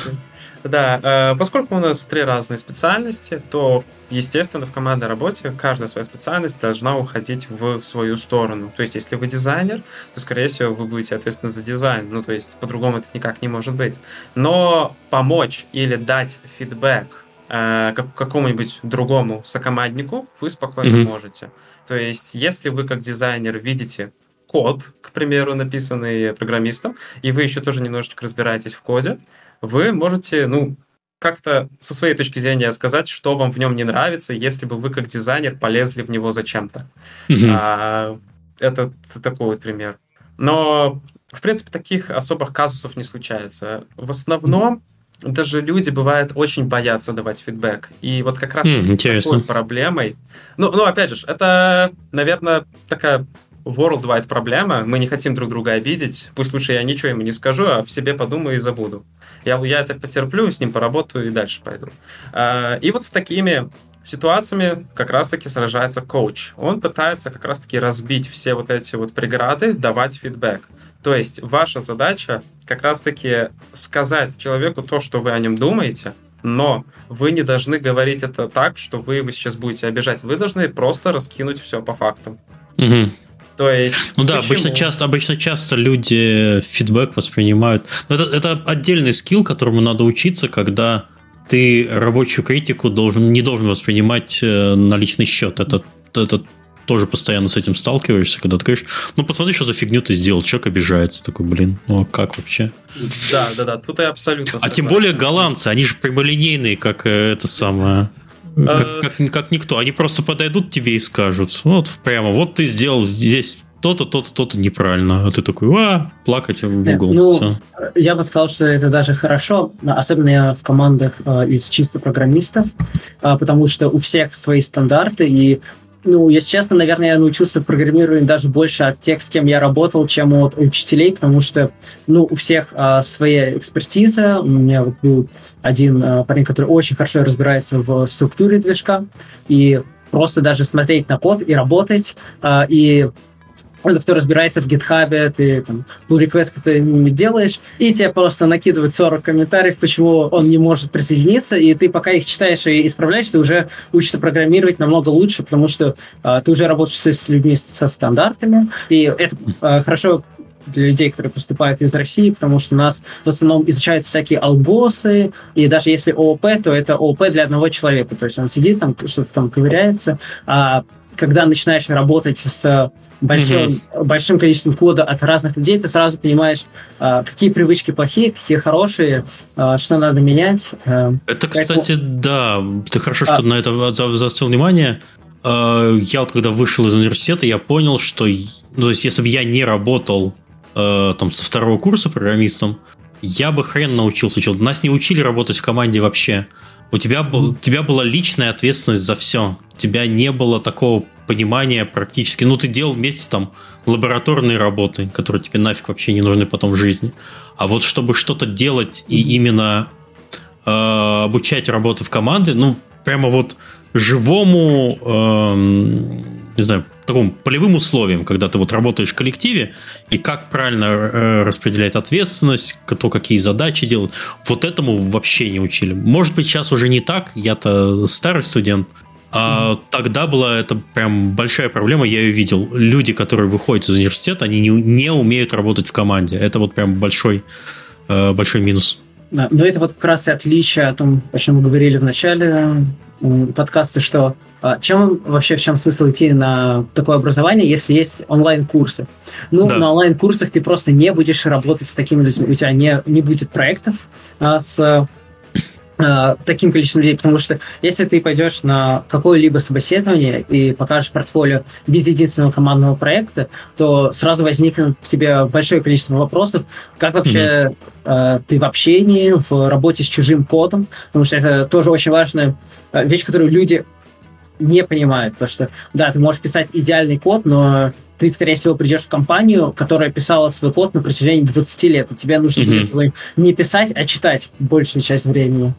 Да, э, поскольку у нас три разные специальности, то, естественно, в командной работе каждая своя специальность должна уходить в свою сторону. То есть, если вы дизайнер, то, скорее всего, вы будете ответственны за дизайн. Ну, то есть, по-другому это никак не может быть. Но помочь или дать фидбэк э, какому-нибудь другому сокоманднику вы спокойно mm-hmm. можете. То есть, если вы как дизайнер видите код, к примеру, написанный программистом, и вы еще тоже немножечко разбираетесь в коде, вы можете, ну, как-то со своей точки зрения сказать, что вам в нем не нравится, если бы вы как дизайнер полезли в него зачем-то. Mm-hmm. А, это такой вот пример. Но, в принципе, таких особых казусов не случается. В основном даже люди, бывает, очень боятся давать фидбэк. И вот как раз mm, с такой проблемой... Ну, ну, опять же, это, наверное, такая worldwide проблема. Мы не хотим друг друга обидеть. Пусть лучше я ничего ему не скажу, а в себе подумаю и забуду. Я, я это потерплю, с ним поработаю и дальше пойду. А, и вот с такими ситуациями как раз-таки сражается коуч. Он пытается как раз-таки разбить все вот эти вот преграды, давать фидбэк. То есть ваша задача как раз-таки сказать человеку то, что вы о нем думаете, но вы не должны говорить это так, что вы его сейчас будете обижать. Вы должны просто раскинуть все по фактам. Угу. То есть. Ну да, обычно часто, обычно часто люди фидбэк воспринимают. Но это, это отдельный скилл, которому надо учиться, когда ты рабочую критику должен, не должен воспринимать э, на личный счет. Это, это тоже постоянно с этим сталкиваешься, когда ты говоришь, ну посмотри, что за фигню ты сделал, человек обижается. Такой, блин, ну а как вообще? Да, да, да, тут я абсолютно А тем более голландцы, они же прямолинейные, как э, это самое... Как, э, как, как никто. Они просто подойдут тебе и скажут, вот прямо, вот ты сделал здесь то-то, то-то, то-то неправильно. А ты такой, а, плакать в угол. Ну, Все. я бы сказал, что это даже хорошо, особенно в командах э, из чисто программистов, э, потому что у всех свои стандарты, и ну, если честно, наверное, я научился программированию даже больше от тех, с кем я работал, чем от учителей, потому что, ну, у всех а, своя экспертиза. У меня вот был один а, парень, который очень хорошо разбирается в структуре движка, и просто даже смотреть на код и работать, а, и кто разбирается в гитхабе, ты там pull request ты делаешь, и тебе просто накидывают 40 комментариев, почему он не может присоединиться, и ты пока их читаешь и исправляешь, ты уже учишься программировать намного лучше, потому что а, ты уже работаешь с людьми со стандартами, и это а, хорошо для людей, которые поступают из России, потому что нас в основном изучают всякие албосы, и даже если ООП, то это ООП для одного человека, то есть он сидит там, что-то там ковыряется, а когда начинаешь работать с большим, mm-hmm. большим количеством кода от разных людей, ты сразу понимаешь, а, какие привычки плохие, какие хорошие, а, что надо менять. А. Это, кстати, да, ты хорошо, что а... на это заострил внимание. Я вот когда вышел из университета, я понял, что, ну, то есть, если бы я не работал там со второго курса программистом, я бы хрен научился. Нас не учили работать в команде вообще. У тебя, был, у тебя была личная ответственность за все. У тебя не было такого понимания практически. Ну, ты делал вместе там лабораторные работы, которые тебе нафиг вообще не нужны потом в жизни. А вот чтобы что-то делать и именно э, обучать работу в команде, ну, прямо вот живому, э, не знаю, такому полевым условиям, когда ты вот работаешь в коллективе, и как правильно э, распределять ответственность, кто какие задачи делает, вот этому вообще не учили. Может быть, сейчас уже не так, я-то старый студент, а тогда была это прям большая проблема, я ее видел. Люди, которые выходят из университета, они не, не умеют работать в команде. Это вот прям большой, э, большой минус. Да, но это вот как раз и отличие о том, о чем мы говорили в начале подкаста, что а, чем вообще в чем смысл идти на такое образование, если есть онлайн-курсы? Ну, да. на онлайн-курсах ты просто не будешь работать с такими людьми, у тебя не, не будет проектов а, с таким количеством людей, потому что если ты пойдешь на какое-либо собеседование и покажешь портфолио без единственного командного проекта, то сразу возникнет тебе большое количество вопросов, как вообще mm-hmm. ты в общении, в работе с чужим кодом, потому что это тоже очень важная э, вещь, которую люди не понимают, то что, да, ты можешь писать идеальный код, но ты, скорее всего, придешь в компанию, которая писала свой код на протяжении 20 лет, и тебе нужно mm-hmm. не писать, а читать большую часть времени.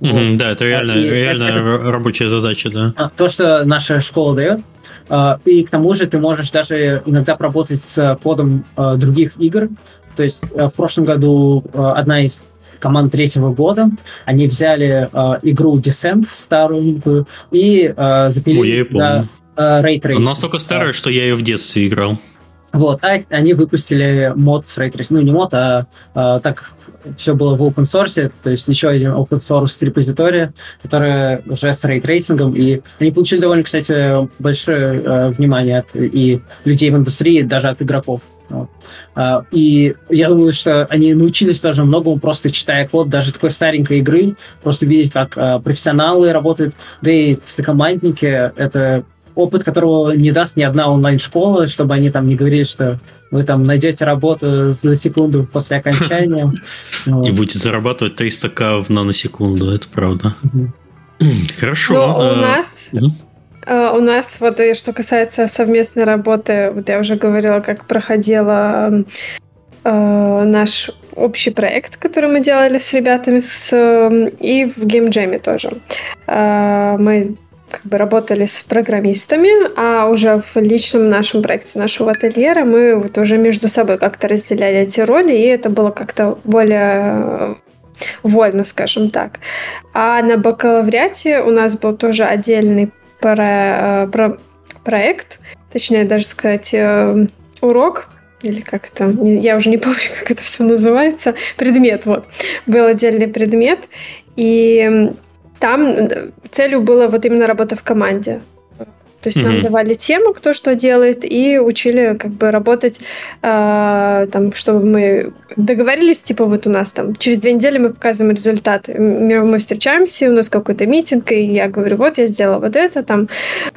Вот. Да, это реально, и реально это, рабочая задача, да. А, то, что наша школа дает. А, и к тому же ты можешь даже иногда поработать с кодом а, других игр. То есть в прошлом году одна из команд третьего года. Они взяли э, игру Descent старую и э, запилили Ой, я Ray Tracing. Она настолько старая, что я ее в детстве играл. Вот, а они выпустили мод с ray tracing ом, ну не мод, а, а так все было в open source, то есть еще один open source репозиторий, который уже с рейтрейсингом, и они получили довольно, кстати, большое э, внимание от и людей в индустрии, даже от игроков. Вот. А, и я думаю, что они научились даже многому, просто читая код даже такой старенькой игры, просто видеть, как а, профессионалы работают, да и сокомандники, это опыт которого не даст ни одна онлайн-школа, чтобы они там не говорили, что вы там найдете работу за секунду после окончания. <laughs> И будете зарабатывать 300к в наносекунду, это правда. Хорошо. Но у э, нас э, у нас вот и что касается совместной работы, вот я уже говорила, как проходила э, наш общий проект, который мы делали с ребятами с, и в геймджеме тоже. Мы как бы работали с программистами, а уже в личном нашем проекте нашего ательера мы вот уже между собой как-то разделяли эти роли, и это было как-то более вольно, скажем так. А на бакалавриате у нас был тоже отдельный про, про, проект, точнее даже сказать э, урок, или как это, я уже не <laughs> помню, как это все называется, предмет, вот. Был отдельный предмет, и там целью было вот именно работа в команде. То есть mm-hmm. нам давали тему, кто что делает, и учили как бы работать, э, там, чтобы мы договорились, типа вот у нас там через две недели мы показываем результаты. Мы встречаемся, у нас какой-то митинг, и я говорю, вот я сделала вот это, там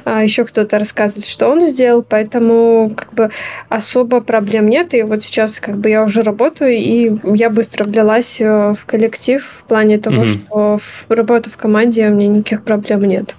а еще кто-то рассказывает, что он сделал, поэтому как бы особо проблем нет, и вот сейчас как бы я уже работаю, и я быстро влилась э, в коллектив в плане того, mm-hmm. что в работу в команде у меня никаких проблем нет.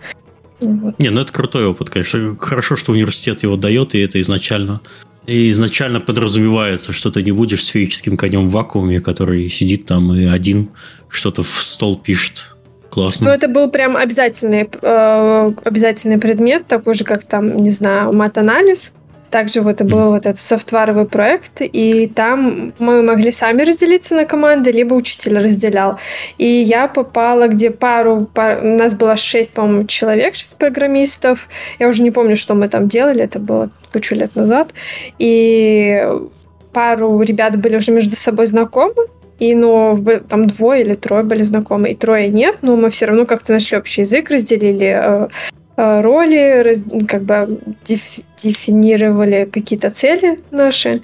Не, ну это крутой опыт, конечно. Хорошо, что университет его дает, и это изначально. И изначально подразумевается, что ты не будешь сферическим конем в вакууме, который сидит там и один что-то в стол пишет. Классно. Ну, это был прям обязательный, э, обязательный предмет, такой же, как там, не знаю, мат-анализ. Также вот и был вот этот софтваровый проект, и там мы могли сами разделиться на команды, либо учитель разделял. И я попала, где пару, пар... у нас было шесть, по-моему, человек, шесть программистов. Я уже не помню, что мы там делали, это было кучу лет назад. И пару ребят были уже между собой знакомы, и, ну, там двое или трое были знакомы, и трое нет, но мы все равно как-то нашли общий язык, разделили э, роли, как бы дефинировали какие-то цели наши.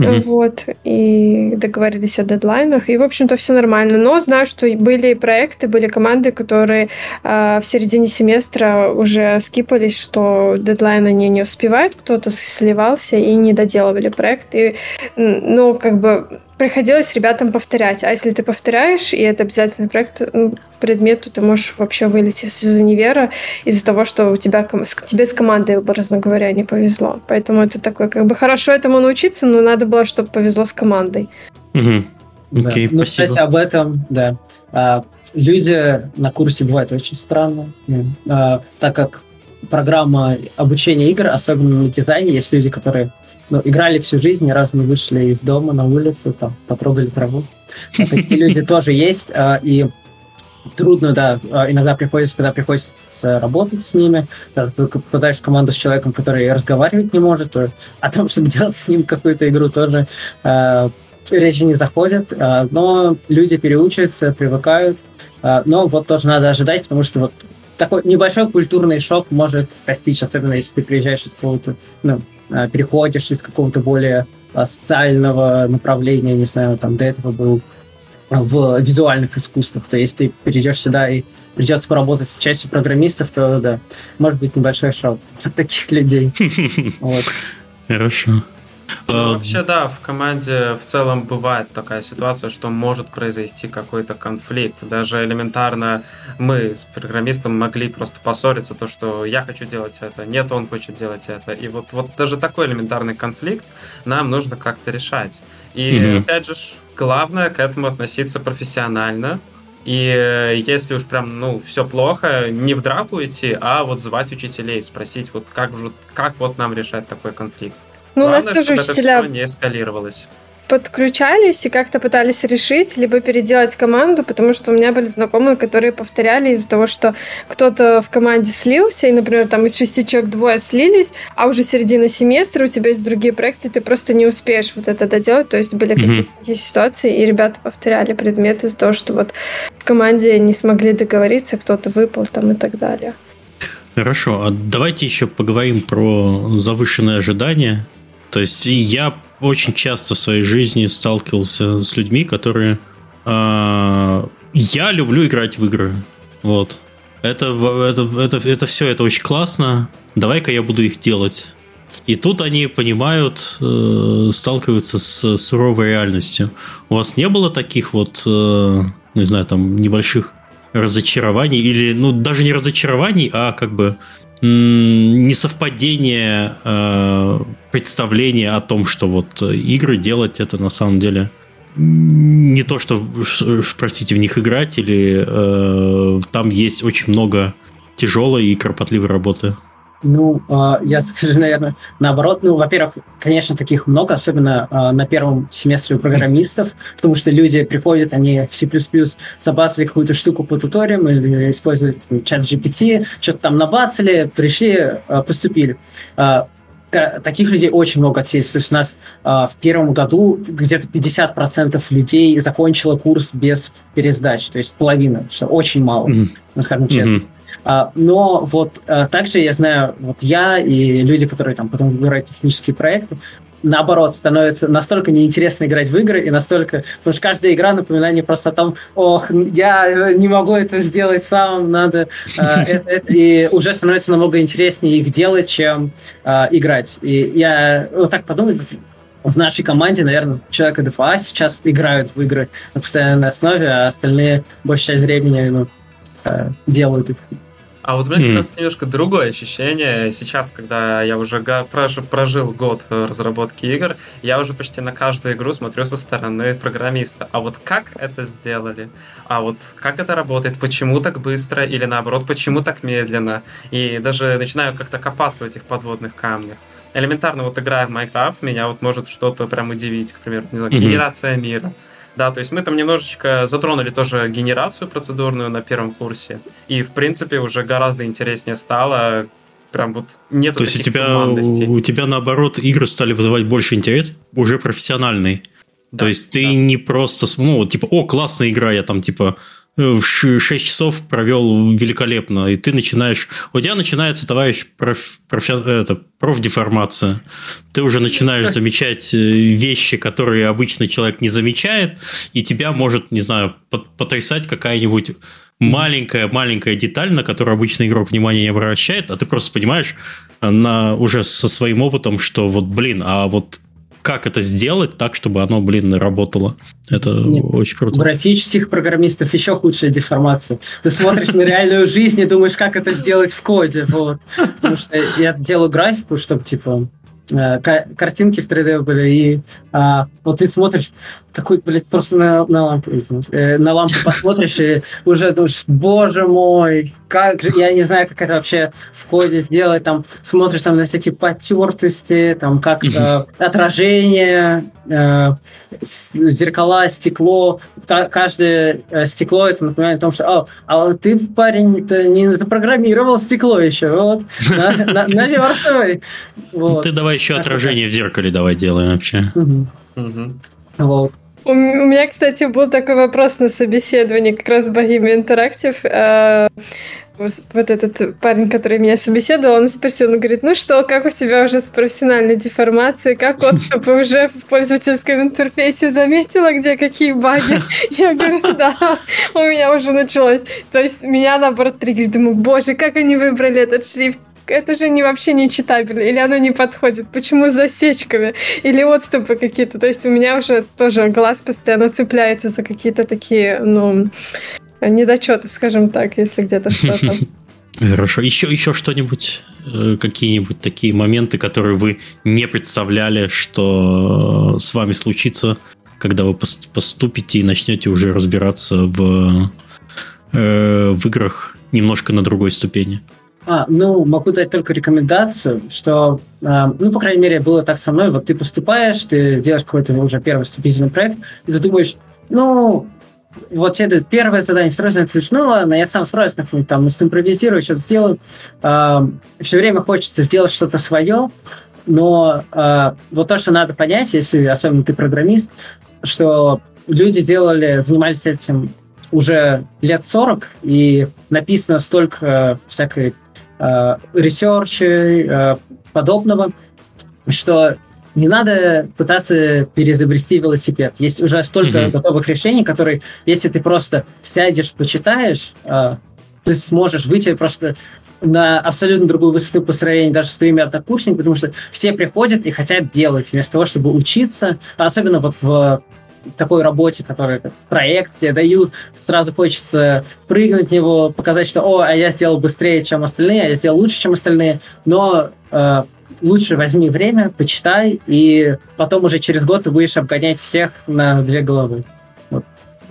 Угу. Вот, и договорились о дедлайнах. И, в общем-то, все нормально. Но знаю, что были проекты, были команды, которые э, в середине семестра уже скипались, что дедлайн они не успевают, кто-то сливался и не доделывали проект. И, ну, как бы приходилось ребятам повторять. А если ты повторяешь, и это обязательный проект, ну, предмет, то ты можешь вообще вылететь из универа из-за того, что у тебя тебе с командой, образно говоря, не повезло. Поэтому это такое, как бы хорошо этому научиться, но надо было, чтобы повезло с командой. Угу. Да. Okay, ну, спасибо. кстати, об этом, да. А, люди на курсе бывают очень странно, а, так как программа обучения игр, особенно на дизайне, есть люди, которые ну, играли всю жизнь, ни разу не вышли из дома на улицу, там, потрогали траву. А такие люди <laughs> тоже есть, а, и трудно, да, а, иногда приходится, когда приходится работать с ними, когда ты попадаешь в команду с человеком, который разговаривать не может, то о том, чтобы делать с ним какую-то игру, тоже э, речи не заходят, э, но люди переучиваются, привыкают, э, но вот тоже надо ожидать, потому что вот такой небольшой культурный шок может постичь, особенно если ты приезжаешь из какого-то, ну, переходишь из какого-то более социального направления, не знаю, там до этого был в визуальных искусствах. То есть ты перейдешь сюда и придется поработать с частью программистов, то да, может быть небольшой шок от таких людей. <laughs> Хорошо. Ну, а, вообще, да, в команде в целом бывает такая ситуация, что может произойти какой-то конфликт. Даже элементарно мы с программистом могли просто поссориться, то, что я хочу делать это, нет, он хочет делать это. И вот, вот даже такой элементарный конфликт нам нужно как-то решать. И, угу. опять же, главное к этому относиться профессионально, и если уж прям, ну, все плохо, не в драку идти, а вот звать учителей, спросить, вот как, как вот нам решать такой конфликт. Ну, Главное, у нас тоже чтобы учителя... это все не эскалировалось. подключались и как-то пытались решить, либо переделать команду, потому что у меня были знакомые, которые повторяли из-за того, что кто-то в команде слился, и, например, там из шести человек двое слились, а уже середина семестра, у тебя есть другие проекты, ты просто не успеешь вот это доделать. То есть были mm-hmm. какие-то ситуации, и ребята повторяли предметы из-за того, что вот в команде не смогли договориться, кто-то выпал там и так далее. Хорошо, а давайте еще поговорим про завышенные ожидания. То есть я очень часто в своей жизни сталкивался с людьми, которые... Э, я люблю играть в игры. Вот. Это, это, это, это все, это очень классно. Давай-ка я буду их делать. И тут они понимают, э, сталкиваются с суровой реальностью. У вас не было таких вот, э, не знаю, там небольших разочарований или, ну, даже не разочарований, а как бы несовпадение э, представления о том, что вот игры делать это на самом деле не то, что, простите, в них играть, или э, там есть очень много тяжелой и кропотливой работы. Ну, а, я <laughs> скажу, наверное, наоборот. Ну, во-первых, конечно, таких много, особенно а, на первом семестре у программистов, потому что люди приходят, они в C++ забацали какую-то штуку по туториям или использовали чат GPT, что-то там набацали, пришли, а, поступили таких людей очень много отсеется. То есть у нас э, в первом году где-то 50% людей закончило курс без пересдач, то есть половина, что очень мало, mm-hmm. ну, скажем честно. Mm-hmm. А, но вот а, также я знаю, вот я и люди, которые там потом выбирают технические проекты, наоборот, становится настолько неинтересно играть в игры, и настолько... Потому что каждая игра напоминание просто о том, ох, я не могу это сделать сам, надо... Э, <laughs> и уже становится намного интереснее их делать, чем играть. И я вот так подумал, в нашей команде, наверное, человека ДФА сейчас играют в игры на постоянной основе, а остальные большую часть времени ну, делают их. А вот у меня mm. как раз немножко другое ощущение. Сейчас, когда я уже прожил, прожил год разработки игр, я уже почти на каждую игру смотрю со стороны программиста. А вот как это сделали? А вот как это работает? Почему так быстро? Или наоборот, почему так медленно? И даже начинаю как-то копаться в этих подводных камнях. Элементарно, вот играя в Майнкрафт, меня вот может что-то прям удивить, к примеру, не знаю, mm-hmm. генерация мира да, то есть мы там немножечко затронули тоже генерацию процедурную на первом курсе, и, в принципе, уже гораздо интереснее стало, прям вот нет То есть у тебя, у тебя, наоборот, игры стали вызывать больше интерес, уже профессиональный. Да, То есть ты да. не просто, ну, типа, о, классная игра, я там, типа, 6 часов провел великолепно, и ты начинаешь... У тебя начинается, товарищ, проф, проф, это, профдеформация. Ты уже начинаешь <laughs> замечать э, вещи, которые обычный человек не замечает, и тебя может, не знаю, потрясать какая-нибудь маленькая-маленькая деталь, на которую обычный игрок внимания не обращает, а ты просто понимаешь на, уже со своим опытом, что вот, блин, а вот как это сделать так, чтобы оно, блин, работало. Это Нет, очень круто. У графических программистов еще худшая деформация. Ты смотришь на реальную жизнь и думаешь, как это сделать в коде. Вот. Потому что я делаю графику, чтобы, типа, э, картинки в 3D были, и а, вот ты смотришь, какой, блядь, просто на, на лампу, э, на лампу посмотришь, и уже думаешь, боже мой, как же, я не знаю, как это вообще в коде сделать, там, смотришь там на всякие потертости, там, как э, отражение, э, зеркала, стекло, каждое э, стекло, это напоминает о том, что, о, а ты, парень, ты не запрограммировал стекло еще, вот, наверстывай. <laughs> Ты давай еще отражение в зеркале давай делаем вообще. Вот. У меня, кстати, был такой вопрос на собеседовании как раз в Bohemian Interactive. Э, вот этот парень, который меня собеседовал, он спросил, он говорит, ну что, как у тебя уже с профессиональной деформацией, как вот, <laughs> чтобы уже в пользовательском интерфейсе заметила, где какие баги? <laughs> Я говорю, да, у меня уже началось. То есть меня, наоборот, триггерит, думаю, боже, как они выбрали этот шрифт, это же не вообще не читабельно, или оно не подходит, почему с засечками, или отступы какие-то. То есть у меня уже тоже глаз постоянно цепляется за какие-то такие, ну, недочеты, скажем так, если где-то что-то. <laughs> Хорошо. Еще, еще что-нибудь, э, какие-нибудь такие моменты, которые вы не представляли, что с вами случится, когда вы поступите и начнете уже разбираться в, э, в играх немножко на другой ступени? А, ну, могу дать только рекомендацию, что, э, ну, по крайней мере, было так со мной. Вот ты поступаешь, ты делаешь какой-то уже первый вступительный проект, и ты ну, вот тебе первое задание, второе задание, ключ, ну ладно, я сам справлюсь, как-нибудь там симпровизирую, что-то сделаю. Э, все время хочется сделать что-то свое, но э, вот то, что надо понять, если особенно ты программист, что люди делали, занимались этим уже лет 40, и написано столько всякой э, ресерча э, подобного, что не надо пытаться переизобрести велосипед. Есть уже столько mm-hmm. готовых решений, которые, если ты просто сядешь, почитаешь, э, ты сможешь выйти просто на абсолютно другую высоту по сравнению даже с твоими однокурсниками, потому что все приходят и хотят делать, вместо того, чтобы учиться, особенно вот в такой работе, которая проект тебе дают, сразу хочется прыгнуть в него, показать, что «О, а я сделал быстрее, чем остальные, а я сделал лучше, чем остальные», но э, лучше возьми время, почитай, и потом уже через год ты будешь обгонять всех на две головы.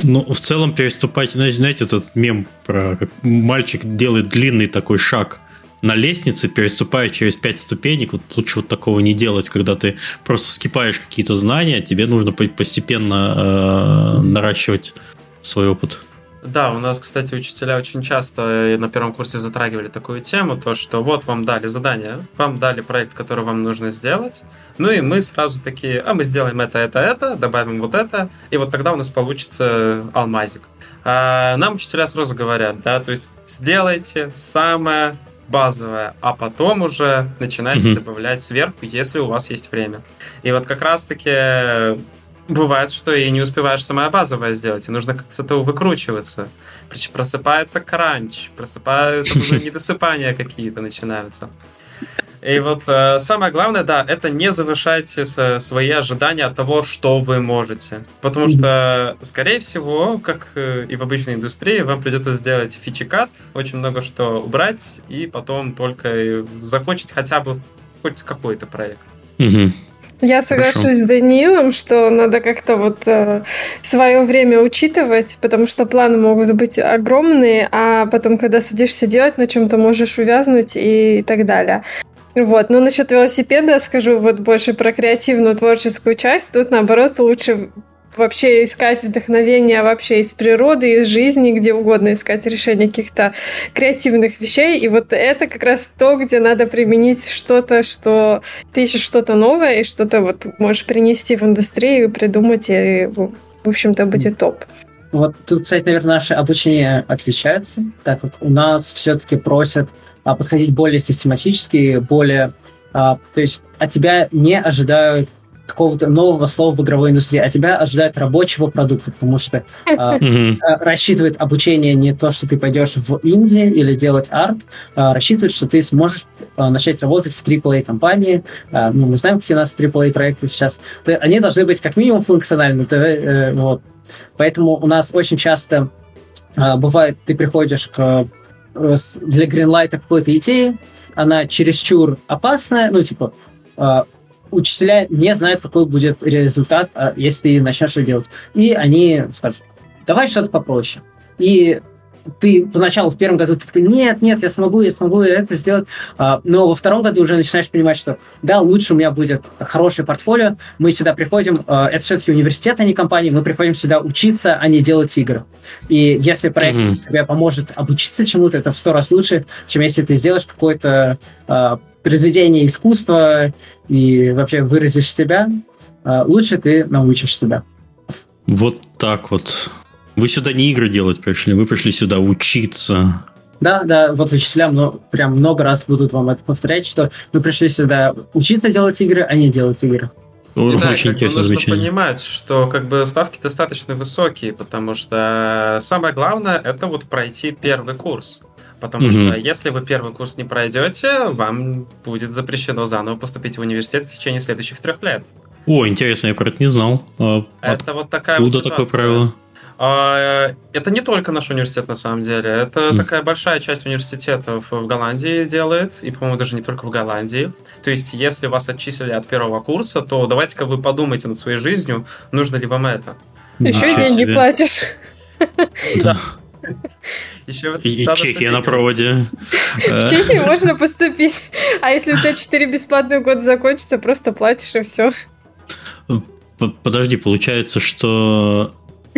Ну, в целом переступать, знаете, этот мем про как мальчик делает длинный такой шаг на лестнице, переступая через пять ступенек, вот лучше вот такого не делать, когда ты просто скипаешь какие-то знания, тебе нужно постепенно э, наращивать свой опыт. Да, у нас, кстати, учителя очень часто на первом курсе затрагивали такую тему, то, что вот вам дали задание, вам дали проект, который вам нужно сделать, ну и мы сразу такие, а мы сделаем это, это, это, добавим вот это, и вот тогда у нас получится алмазик. А нам учителя сразу говорят, да, то есть сделайте самое базовое, а потом уже начинайте mm-hmm. добавлять сверху, если у вас есть время. И вот как раз-таки Бывает, что и не успеваешь самое базовое сделать, и нужно как-то с этого выкручиваться. Просыпается кранч, просыпаются уже <laughs> недосыпания какие-то начинаются. И вот э, самое главное, да, это не завышайте свои ожидания от того, что вы можете. Потому что, скорее всего, как э, и в обычной индустрии, вам придется сделать фичикат, очень много что убрать, и потом только закончить хотя бы хоть какой-то проект. Угу. Я соглашусь Хорошо. с Даниилом, что надо как-то вот э, свое время учитывать, потому что планы могут быть огромные, а потом, когда садишься делать, на чем-то можешь увязнуть и так далее. Вот, но насчет велосипеда скажу вот больше про креативную творческую часть. Тут, наоборот, лучше вообще искать вдохновение вообще из природы, из жизни, где угодно искать решение каких-то креативных вещей. И вот это как раз то, где надо применить что-то, что ты ищешь что-то новое и что-то вот можешь принести в индустрию, придумать, и, в общем-то, будет топ. Вот тут, кстати, наверное, наше обучение отличается, так как у нас все-таки просят а, подходить более систематически, более... А, то есть от тебя не ожидают какого-то нового слова в игровой индустрии, а тебя ожидает рабочего продукта, потому что <laughs> э, рассчитывает обучение не то, что ты пойдешь в Индии или делать арт, а рассчитывает, что ты сможешь э, начать работать в AAA-компании. Э, ну, мы знаем, какие у нас AAA-проекты сейчас. Ты, они должны быть как минимум функциональны. Ты, э, вот. Поэтому у нас очень часто э, бывает, ты приходишь к э, для Greenlight какой-то идеи, она чересчур опасная, ну, типа, учителя не знают, какой будет результат, а, если ты начнешь это делать. И они скажут, давай что-то попроще. И ты поначалу в первом году ты такой, нет, нет, я смогу, я смогу это сделать, а, но во втором году уже начинаешь понимать, что да, лучше у меня будет хорошее портфолио, мы сюда приходим, а, это все-таки университет, а не компания, мы приходим сюда учиться, а не делать игры. И если проект mm-hmm. тебе поможет обучиться чему-то, это в сто раз лучше, чем если ты сделаешь какое-то а, произведение искусства и вообще выразишь себя, лучше ты научишь себя. Вот так вот. Вы сюда не игры делать пришли, вы пришли сюда учиться. Да, да, вот учителя но прям много раз будут вам это повторять, что вы пришли сюда учиться делать игры, а не делать игры. Ну, и очень да, интересно нужно звучание. понимать, что как бы ставки достаточно высокие, потому что самое главное это вот пройти первый курс. Потому угу. что если вы первый курс не пройдете, вам будет запрещено заново поступить в университет в течение следующих трех лет. О, интересно, я про это не знал. А это вот такая вот ситуация. такое правило? А, это не только наш университет, на самом деле. Это mm. такая большая часть университетов в Голландии делает, и, по-моему, даже не только в Голландии. То есть, если вас отчислили от первого курса, то давайте-ка вы подумайте над своей жизнью, нужно ли вам это. Еще а, деньги себе. платишь. Да. <laughs> Еще и Чехия на проводе. <laughs> В Чехии можно поступить. А если у тебя 4 бесплатных года закончится, просто платишь и все. Подожди, получается, что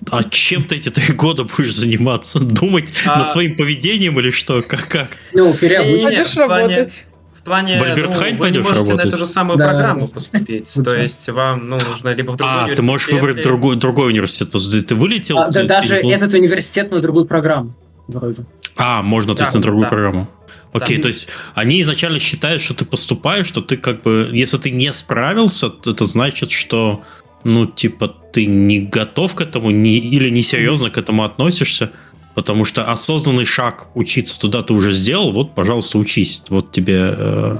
а чем ты эти три года будешь заниматься? Думать а... над своим поведением или что? Как? как? Ну, переобучишь работать плане, в ну, вы не можете работать. на эту же самую да. программу поступить. <laughs> То есть вам ну, нужно либо в другой а, университет. ты можешь выбрать другой, другой университет. Ты вылетел? А, да, даже этот университет на другую программу. Вроде. А, можно, то есть на другую да. программу. Окей, да. то есть они изначально считают, что ты поступаешь, что ты как бы, если ты не справился, то это значит, что, ну, типа, ты не готов к этому не, или несерьезно к этому относишься, Потому что осознанный шаг учиться туда ты уже сделал, вот, пожалуйста, учись. Вот тебе... Э,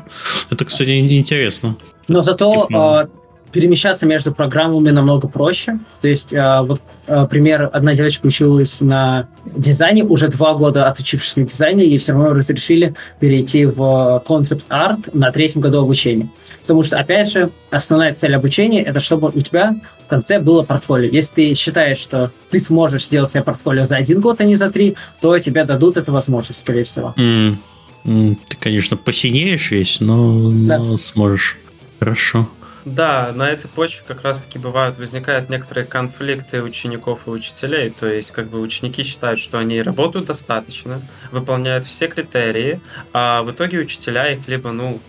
это, кстати, интересно. Но зато типа перемещаться между программами намного проще. То есть, э, вот, э, пример, одна девочка училась на дизайне, уже два года отучившись на дизайне, ей все равно разрешили перейти в концепт-арт на третьем году обучения. Потому что, опять же, основная цель обучения – это чтобы у тебя в конце было портфолио. Если ты считаешь, что ты сможешь сделать себе портфолио за один год, а не за три, то тебе дадут эту возможность, скорее всего. Mm. Mm. Ты, конечно, посинеешь весь, но, да. но сможешь. Хорошо. Да, на этой почве как раз-таки бывают, возникают некоторые конфликты учеников и учителей. То есть, как бы ученики считают, что они работают достаточно, выполняют все критерии, а в итоге учителя их либо, ну,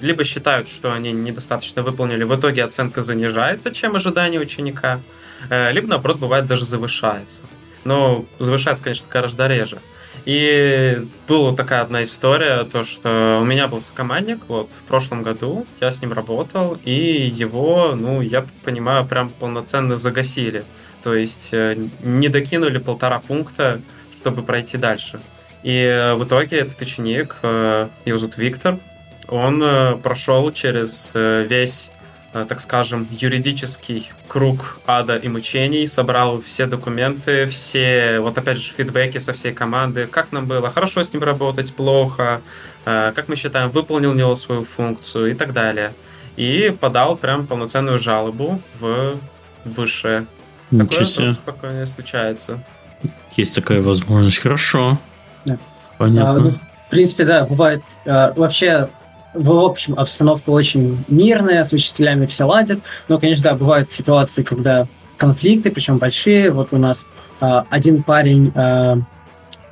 либо считают, что они недостаточно выполнили, в итоге оценка занижается, чем ожидание ученика, э, либо, наоборот, бывает даже завышается. Но завышается, конечно, гораздо реже. И была такая одна история, то, что у меня был сокомандник, вот, в прошлом году я с ним работал, и его, ну, я так понимаю, прям полноценно загасили. То есть э, не докинули полтора пункта, чтобы пройти дальше. И в итоге этот ученик, э, его зовут Виктор, он э, прошел через весь Э, так скажем, юридический круг ада и мучений, собрал все документы, все, вот опять же, фидбэки со всей команды, как нам было, хорошо с ним работать, плохо, э, как мы считаем, выполнил него свою функцию и так далее. И подал прям полноценную жалобу в высшее. Ничего себе. спокойно случается. Есть такая возможность. Хорошо. Да. Понятно. А, ну, в принципе, да, бывает. А, вообще, в общем, обстановка очень мирная, с учителями все ладят, но, конечно, да, бывают ситуации, когда конфликты, причем большие. Вот у нас э, один парень э,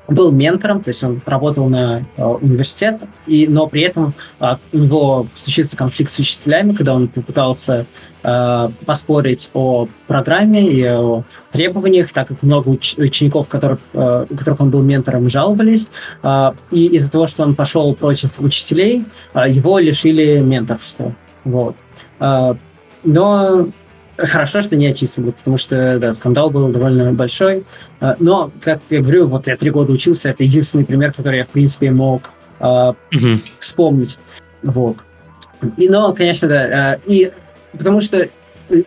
был ментором, то есть он работал на э, университет, и, но при этом э, у него случился конфликт с учителями, когда он попытался э, поспорить о программе и о требованиях, так как много уч- учеников, которых, э, у которых он был ментором, жаловались, э, и из-за того, что он пошел против учителей, э, его лишили менторства. Вот. Э, но Хорошо, что не отчислили, потому что, да, скандал был довольно большой. А, но, как я говорю, вот я три года учился, это единственный пример, который я, в принципе, мог uh, uh-huh. вспомнить. Вот. И, но, конечно, да. А, и потому что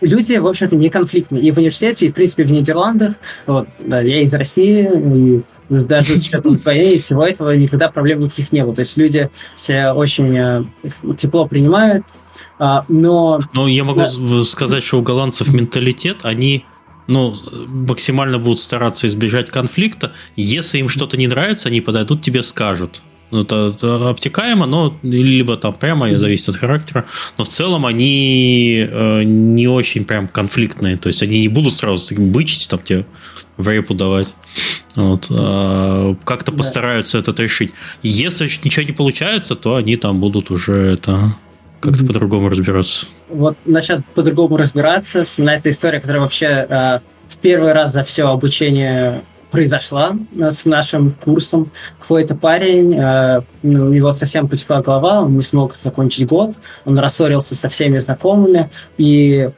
люди, в общем-то, не конфликтные. И в университете, и, в принципе, в Нидерландах. Вот, да, я из России, и даже с учетом <laughs> войны и всего этого никогда проблем никаких не было. То есть люди все очень э, тепло принимают, а, но... Ну, я могу да. сказать, что у голландцев менталитет, они ну, максимально будут стараться избежать конфликта. Если им что-то не нравится, они подойдут, тебе скажут. Ну, это, это обтекаемо, но либо там прямо, зависит от характера. Но в целом они э, не очень прям конфликтные. То есть они не будут сразу бычить, там тебе в репу давать. Вот. А, как-то да. постараются это решить. Если ничего не получается, то они там будут уже это как-то mm-hmm. по-другому разбираться. Вот начать по-другому разбираться, вспоминается история, которая вообще э, в первый раз за все обучение произошла э, с нашим курсом. Какой-то парень, э, ну, у него совсем потекла голова, он не смог закончить год, он рассорился со всеми знакомыми, и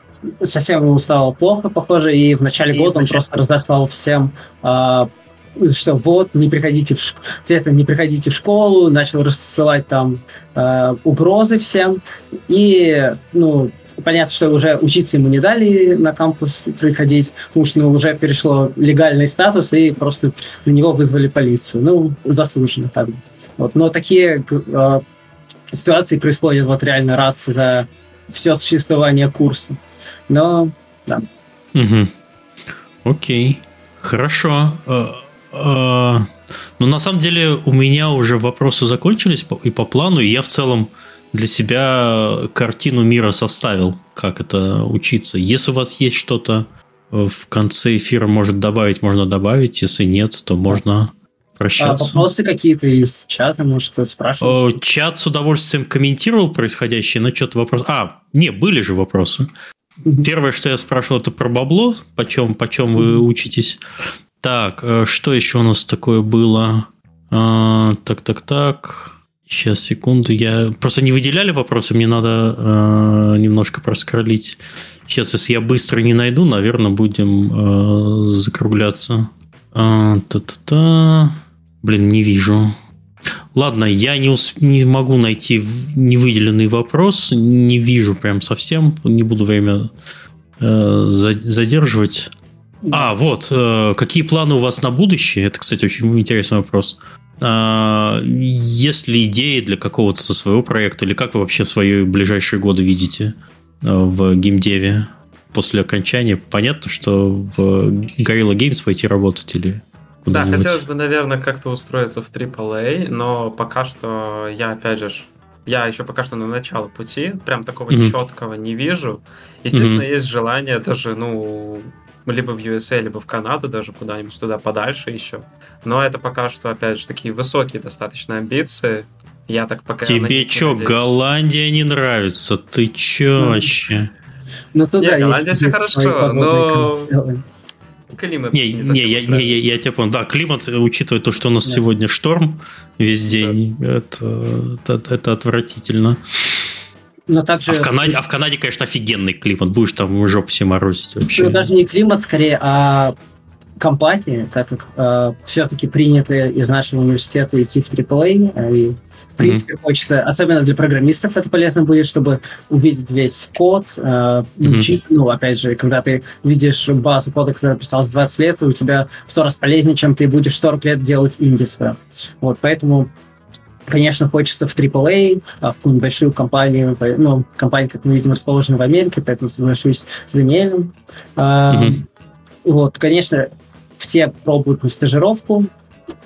совсем ему стало плохо, похоже, и в начале и года он просто разослал всем э, что вот, не приходите в где-то не приходите в школу, начал рассылать там э, угрозы всем. И, ну, понятно, что уже учиться ему не дали на кампус приходить, потому что ну, уже перешло легальный статус, и просто на него вызвали полицию. Ну, заслуженно бы. Вот. Но такие э, ситуации происходят вот реально раз за все существование курса. Но, да. Угу. Окей. Хорошо. Э, А, ну, на самом деле, у меня уже вопросы закончились и по плану, и я в целом для себя картину мира составил, как это учиться. Если у вас есть что-то в конце эфира, может добавить, можно добавить. Если нет, то можно прощаться. А вопросы какие-то из чата, может, кто-то спрашивал? Чат с удовольствием комментировал происходящее, но что-то вопрос... А, не, были же вопросы. Первое, что я спрашивал, это про бабло, почем, почем вы учитесь. Так, э, что еще у нас такое было? А, так, так, так. Сейчас, секунду. Я просто не выделяли вопросы, мне надо э, немножко проскролить. Сейчас, если я быстро не найду, наверное, будем э, закругляться. А, та-та-та. Блин, не вижу. Ладно, я не, усп... не могу найти невыделенный вопрос, не вижу прям совсем, не буду время э, задерживать. А, вот, э, какие планы у вас на будущее? Это, кстати, очень интересный вопрос. А, есть ли идеи для какого-то со своего проекта, или как вы вообще свои ближайшие годы видите э, в геймдеве после окончания? Понятно, что в Gorilla Games пойти работать или да, хотелось бы, наверное, как-то устроиться в AAA, но пока что я, опять же, я еще пока что на начало пути, прям такого mm-hmm. четкого не вижу. Естественно, mm-hmm. есть желание даже, ну, либо в USA, либо в Канаду, даже куда-нибудь туда подальше еще. Но это пока что, опять же, такие высокие достаточно амбиции. Я так пока... Тебе что, Голландия не нравится? Ты че вообще? Ну, туда Нет, Голландия все хорошо, но... Климат не, не, не, я, не я, я тебя понял. Да, климат, учитывая то, что у нас да. сегодня шторм весь день, да. это, это, это отвратительно. Но также... а, в Канаде, а в Канаде, конечно, офигенный климат. Будешь там жопу все морозить вообще. Ну, даже не климат, скорее, а компании, так как э, все-таки принято из нашего университета идти в AAA, и в принципе mm-hmm. хочется, особенно для программистов это полезно будет, чтобы увидеть весь код, э, mm-hmm. ну, опять же, когда ты видишь базу кода, которая писалась 20 лет, у тебя в сто раз полезнее, чем ты будешь 40 лет делать инди Вот, поэтому Конечно, хочется в AAA, а в какую-нибудь большую компанию, ну, компания, как мы видим, расположена в Америке, поэтому соглашусь с Даниэлем. Mm-hmm. Вот, конечно, все пробуют на стажировку,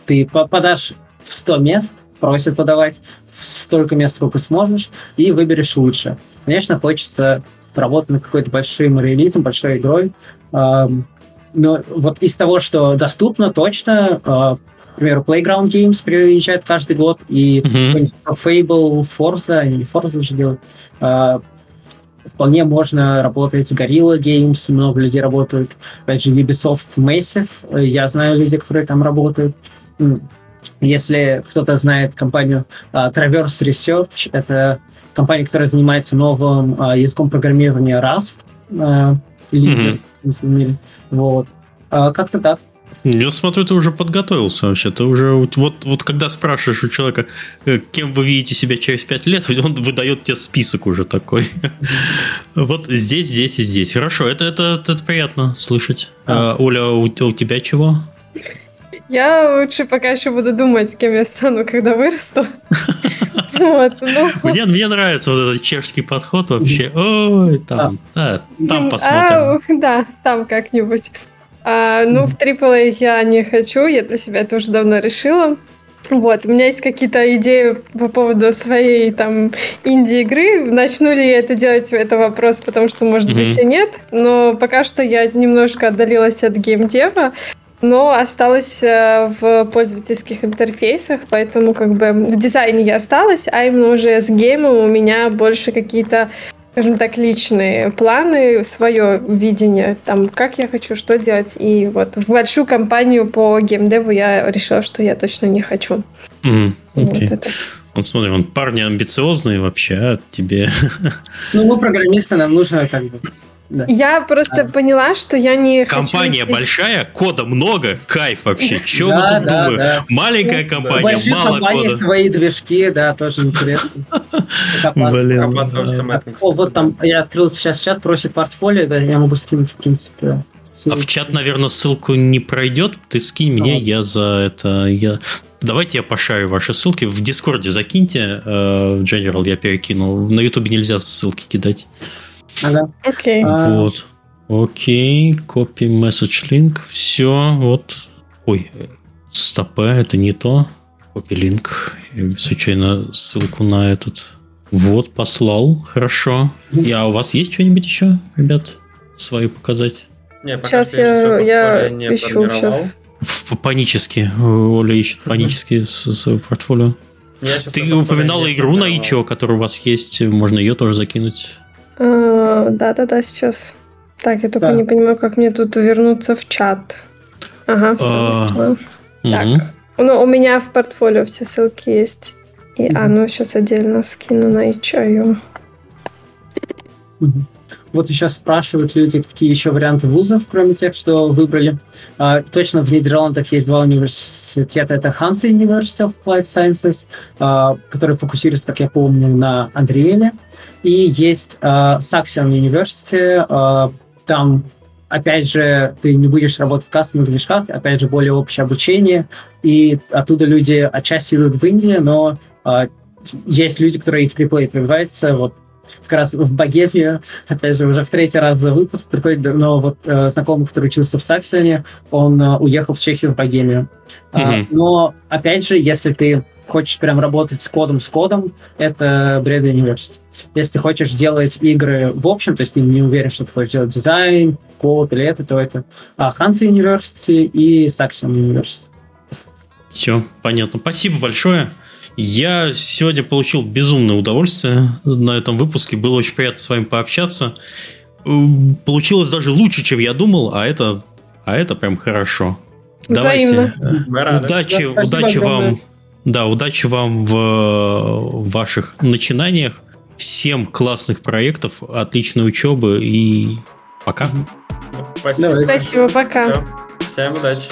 ты подашь в 100 мест, просят подавать в столько мест, сколько сможешь, и выберешь лучше. Конечно, хочется поработать над какой-то большим релизом, большой игрой. Но вот из того, что доступно, точно, к примеру, Playground Games приезжает каждый год, и mm-hmm. Fable, Forza, они Forza уже делают, а, вполне можно работать Gorilla Games, много людей работают. Опять же, Ubisoft Massive, я знаю людей, которые там работают. Если кто-то знает компанию uh, Traverse Research, это компания, которая занимается новым uh, языком программирования Rust, uh, лидер mm-hmm. в мире. Вот. Uh, как-то так. Я смотрю, ты уже подготовился вообще. Ты уже вот, вот когда спрашиваешь у человека, э, кем вы видите себя через пять лет, <laughs> он выдает тебе список уже такой. <laughs> Вот здесь, здесь и здесь. Хорошо, это, это, это приятно слышать. А, Оля, у, у тебя чего? Я лучше пока еще буду думать, кем я стану, когда вырасту. <laughs> Вот, ну. мне, мне нравится вот этот чешский подход вообще. Ой, там, да, там посмотрим. А, да, там как-нибудь. А, ну, в AAA я не хочу, я для себя это уже давно решила. Вот, у меня есть какие-то идеи по поводу своей там инди-игры. Начну ли я это делать, это вопрос, потому что, может mm-hmm. быть, и нет. Но пока что я немножко отдалилась от геймдева, но осталась э, в пользовательских интерфейсах, поэтому как бы в дизайне я осталась, а именно уже с геймом у меня больше какие-то скажем так, личные планы, свое видение, там, как я хочу, что делать. И вот в большую компанию по геймдеву я решила, что я точно не хочу. Mm, okay. вот это. Он, смотри, он парни амбициозные вообще, а тебе... Ну, мы программисты, нам нужно как бы да. Я просто а. поняла, что я не Компания хочу... большая, кода много, кайф вообще. Че да, мы тут да, думаем? Да. Маленькая компания, Большие мало компании, кода. свои движки, да, тоже интересно. Блин. О, вот там, я открыл сейчас чат, просит портфолио, да, я могу скинуть, в принципе. А в чат, наверное, ссылку не пройдет. Ты скинь мне, я за это... Я... Давайте я пошарю ваши ссылки. В Дискорде закиньте. Э, в General я перекинул. На Ютубе нельзя ссылки кидать. Ага. Окей. А... Вот. Окей, copy message link. Все, вот. Ой, Стопе, это не то. Копилинк. Я случайно ссылку на этот. Вот, послал. Хорошо. И, а у вас есть что-нибудь еще, ребят, свои показать? Не, пока Сейчас я, я, я ищу сейчас. В- Панически. Оля ищет панически с, с портфолио. Я Ты упоминала игру на. Ичо, которая у вас есть. Можно ее тоже закинуть. А, Да-да-да, сейчас. Так, я только Да. не понимаю, как мне тут вернуться в чат. Ага, А, все. Так. Мгм. Ну, у меня в портфолио все ссылки есть. И, а, ну, сейчас отдельно скину на ичаю. Вот сейчас спрашивают люди, какие еще варианты вузов, кроме тех, что выбрали. А, точно в Нидерландах есть два университета. Это Hansa University of Applied Sciences, а, который фокусируется, как я помню, на Unreal. И есть а, Saxion University. а, там, опять же, ты не будешь работать в кастомных движках, опять же, более общее обучение. И оттуда люди отчасти идут в Индию, но а, есть люди, которые и в AAA пробиваются. Вот как раз в Богемию, опять же, уже в третий раз за выпуск приходит, но вот э, знакомый, который учился в Саксоне, он э, уехал в Чехию в Богемию. А, Мгм. но, опять же, если ты хочешь прям работать с кодом, с кодом, это Бреда University. Если ты хочешь делать игры в общем, то есть ты не уверен, что ты хочешь делать дизайн, код или это, то это а, Hansa University и Saxion University. Все, понятно. Спасибо большое. Я сегодня получил безумное удовольствие на этом выпуске. Было очень приятно с вами пообщаться. Получилось даже лучше, чем я думал, а это, а это прям хорошо. Взаимно. Давайте. рады. Удачи, Да, удачи огромное. вам. Да, удачи вам в ваших начинаниях. Всем классных проектов, отличной учебы и пока. Спасибо. Спасибо, пока. Всем удачи.